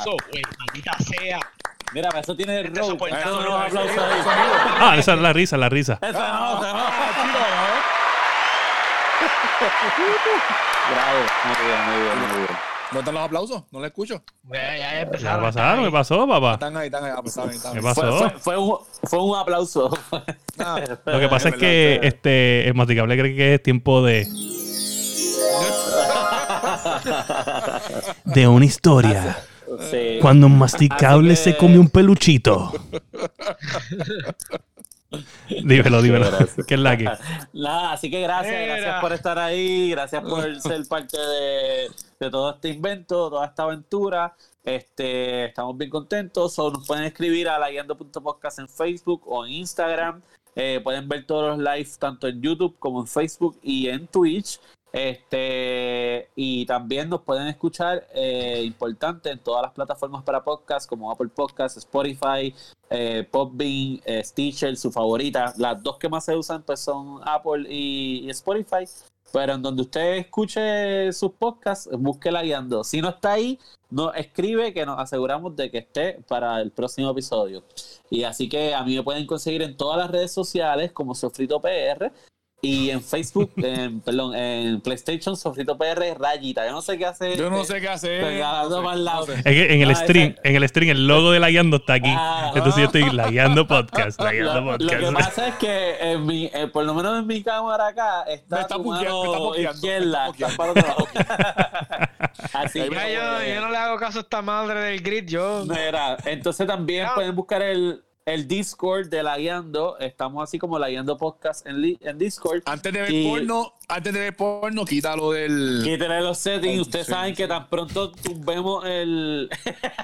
Eso, güey, maldita sea. Mira, eso tiene el road. Eso no ahí. Ah, esa es la risa, la risa. Eso no, eso no. Ah, Bravo. Muy bien, muy bien, muy bien. ¿No están los aplausos? ¿No le escucho? Ya, ya ¿Qué empezaron. pasaron? ¿Qué pasó, papá? Están ahí, están ahí. Ah, ¿Qué pasó? Fue, fue, fue un, fue un aplauso. (laughs) Ah, Lo que pasa es Es que este, el masticable cree que es tiempo de. (laughs) De una historia. Sí. Cuando un masticable que- se come un peluchito. (laughs) (laughs) dímelo, dímelo. (laughs) ¿Qué es la que? (laughs) Nada, así que gracias, gracias por estar ahí, gracias por ser parte de, de todo este invento, toda esta aventura. Este, estamos bien contentos. O nos pueden escribir a laguiando.podcast en Facebook o en Instagram. Eh, pueden ver todos los lives tanto en YouTube como en Facebook y en Twitch. Este, y también nos pueden escuchar, eh, importante, en todas las plataformas para podcast, como Apple Podcasts, Spotify, eh, Podbean, eh, Stitcher, su favorita. Las dos que más se usan pues son Apple y, y Spotify. Pero en donde usted escuche sus podcasts, búsquela guiando. Si no está ahí, nos escribe que nos aseguramos de que esté para el próximo episodio. Y así que a mí me pueden conseguir en todas las redes sociales como Sofrito PR. Y en Facebook, (laughs) en, perdón, en PlayStation, Sofrito PR, rayita. Yo no sé qué hace. Yo no este, sé qué hacer. Pegado No para sé, el no lado. sé. Es que en el Ah, stream, esa- en el stream, el logo de la guiando está aquí. Ah. Entonces yo estoy la guiando (laughs) podcast, la guiando Lo, lo que podcast. pasa es que en mi, eh, por lo menos en mi cámara acá Me está, tu mano me está buqueando, izquierda, me está está. (laughs) Así que, yo, yo no le hago caso a esta madre del grid. Yo. mira, entonces también Ah. pueden buscar el, el Discord de La Guiando. Estamos así como La Guiando Podcast en, en Discord. Antes de ver Y- porno, antes de ver porno, quítalo del. Quítenle los settings. Ustedes Sí, saben sí. que tan pronto tumbemos el.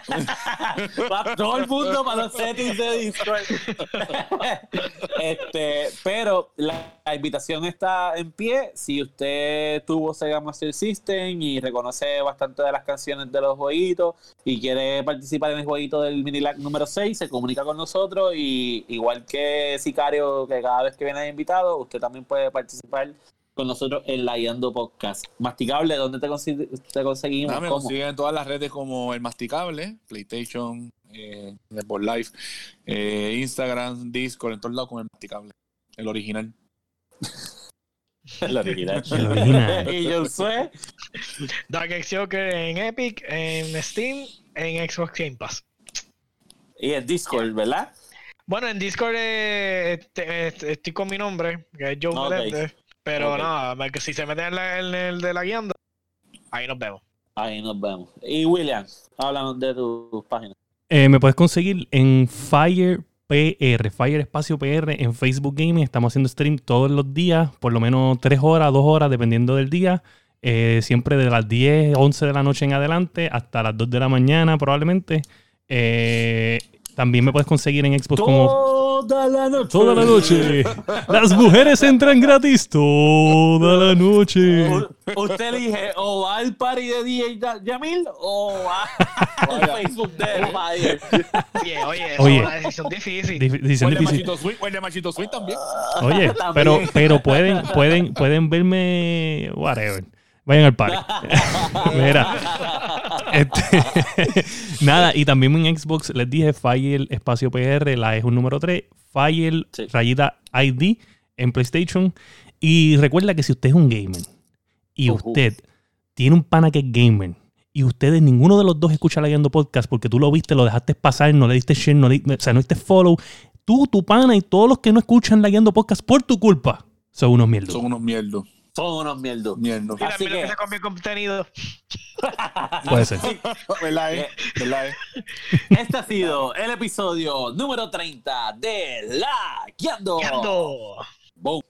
(laughs) para todo el mundo para los settings de Discord. (laughs) este, pero la, la invitación está en pie. Si usted tuvo Sega Master System y reconoce bastante de las canciones de los jueguitos y quiere participar en el jueguito del Minilac número 6, se comunica con nosotros. Y igual que Sicario, que cada vez que viene invitado, usted también puede participar con nosotros en la Guiando Podcast. Masticable, ¿dónde te, consi- te conseguimos? Nada, me consiguen en todas las redes como El Masticable, PlayStation, eh, Network Live, eh, Instagram, Discord, en todos lados con El Masticable. El original. El original. El original. (laughs) y yo sé. Dark X Joker en Epic, en Steam, en Xbox Game Pass. Y el Discord, ¿verdad? Bueno, en Discord eh, este- este- estoy con mi nombre, que es Joe Ok. Meléndez, pero nada, que si se meten en, la- en el de la guiando, ahí nos vemos. Ahí nos vemos. Y William, háblanos de tus páginas. Eh, me puedes conseguir en Fire PR, Fire Espacio PR en Facebook Gaming. Estamos haciendo stream todos los días, por lo menos 3 horas, 2 horas, dependiendo del día. Eh, siempre de las 10, 11 de la noche en adelante hasta las 2 de la mañana probablemente. Eh, también me puedes conseguir en Xbox como Toda la noche. toda la noche. Las mujeres entran gratis toda la noche. U- Usted elige o va al party de DJ Ya- Yamil o va al Facebook de Fire. Oye, oye, es una decisión difícil. Dif- Decisión el de difícil. Machito Swing, o el de Machito Swing también. Oye, (laughs) pero, pero pueden, pueden, pueden verme, whatever. Vayan al party. (laughs) Mira. Este, (laughs) nada, y también en Xbox les dije Fire espacio PR, la es un número 3, Fire Sí. rayita ID en PlayStation. Y recuerda que si usted es un gamer y usted tiene un pana que es gamer y ustedes, ninguno de los dos escucha leyendo podcast porque tú lo viste, lo dejaste pasar, no le diste share, no le- o sea, no diste follow, tú, tu pana y todos los que no escuchan leyendo podcast por tu culpa son unos mierdos. Son unos mierdos son unos mierdos. Mierdos. Mira, Así que... con mi contenido. (laughs) Puede ser. ¿Verdad, eh? ¿Verdad, eh? Este ha sido el episodio número 30 de La Guiando. Guiando. Boom.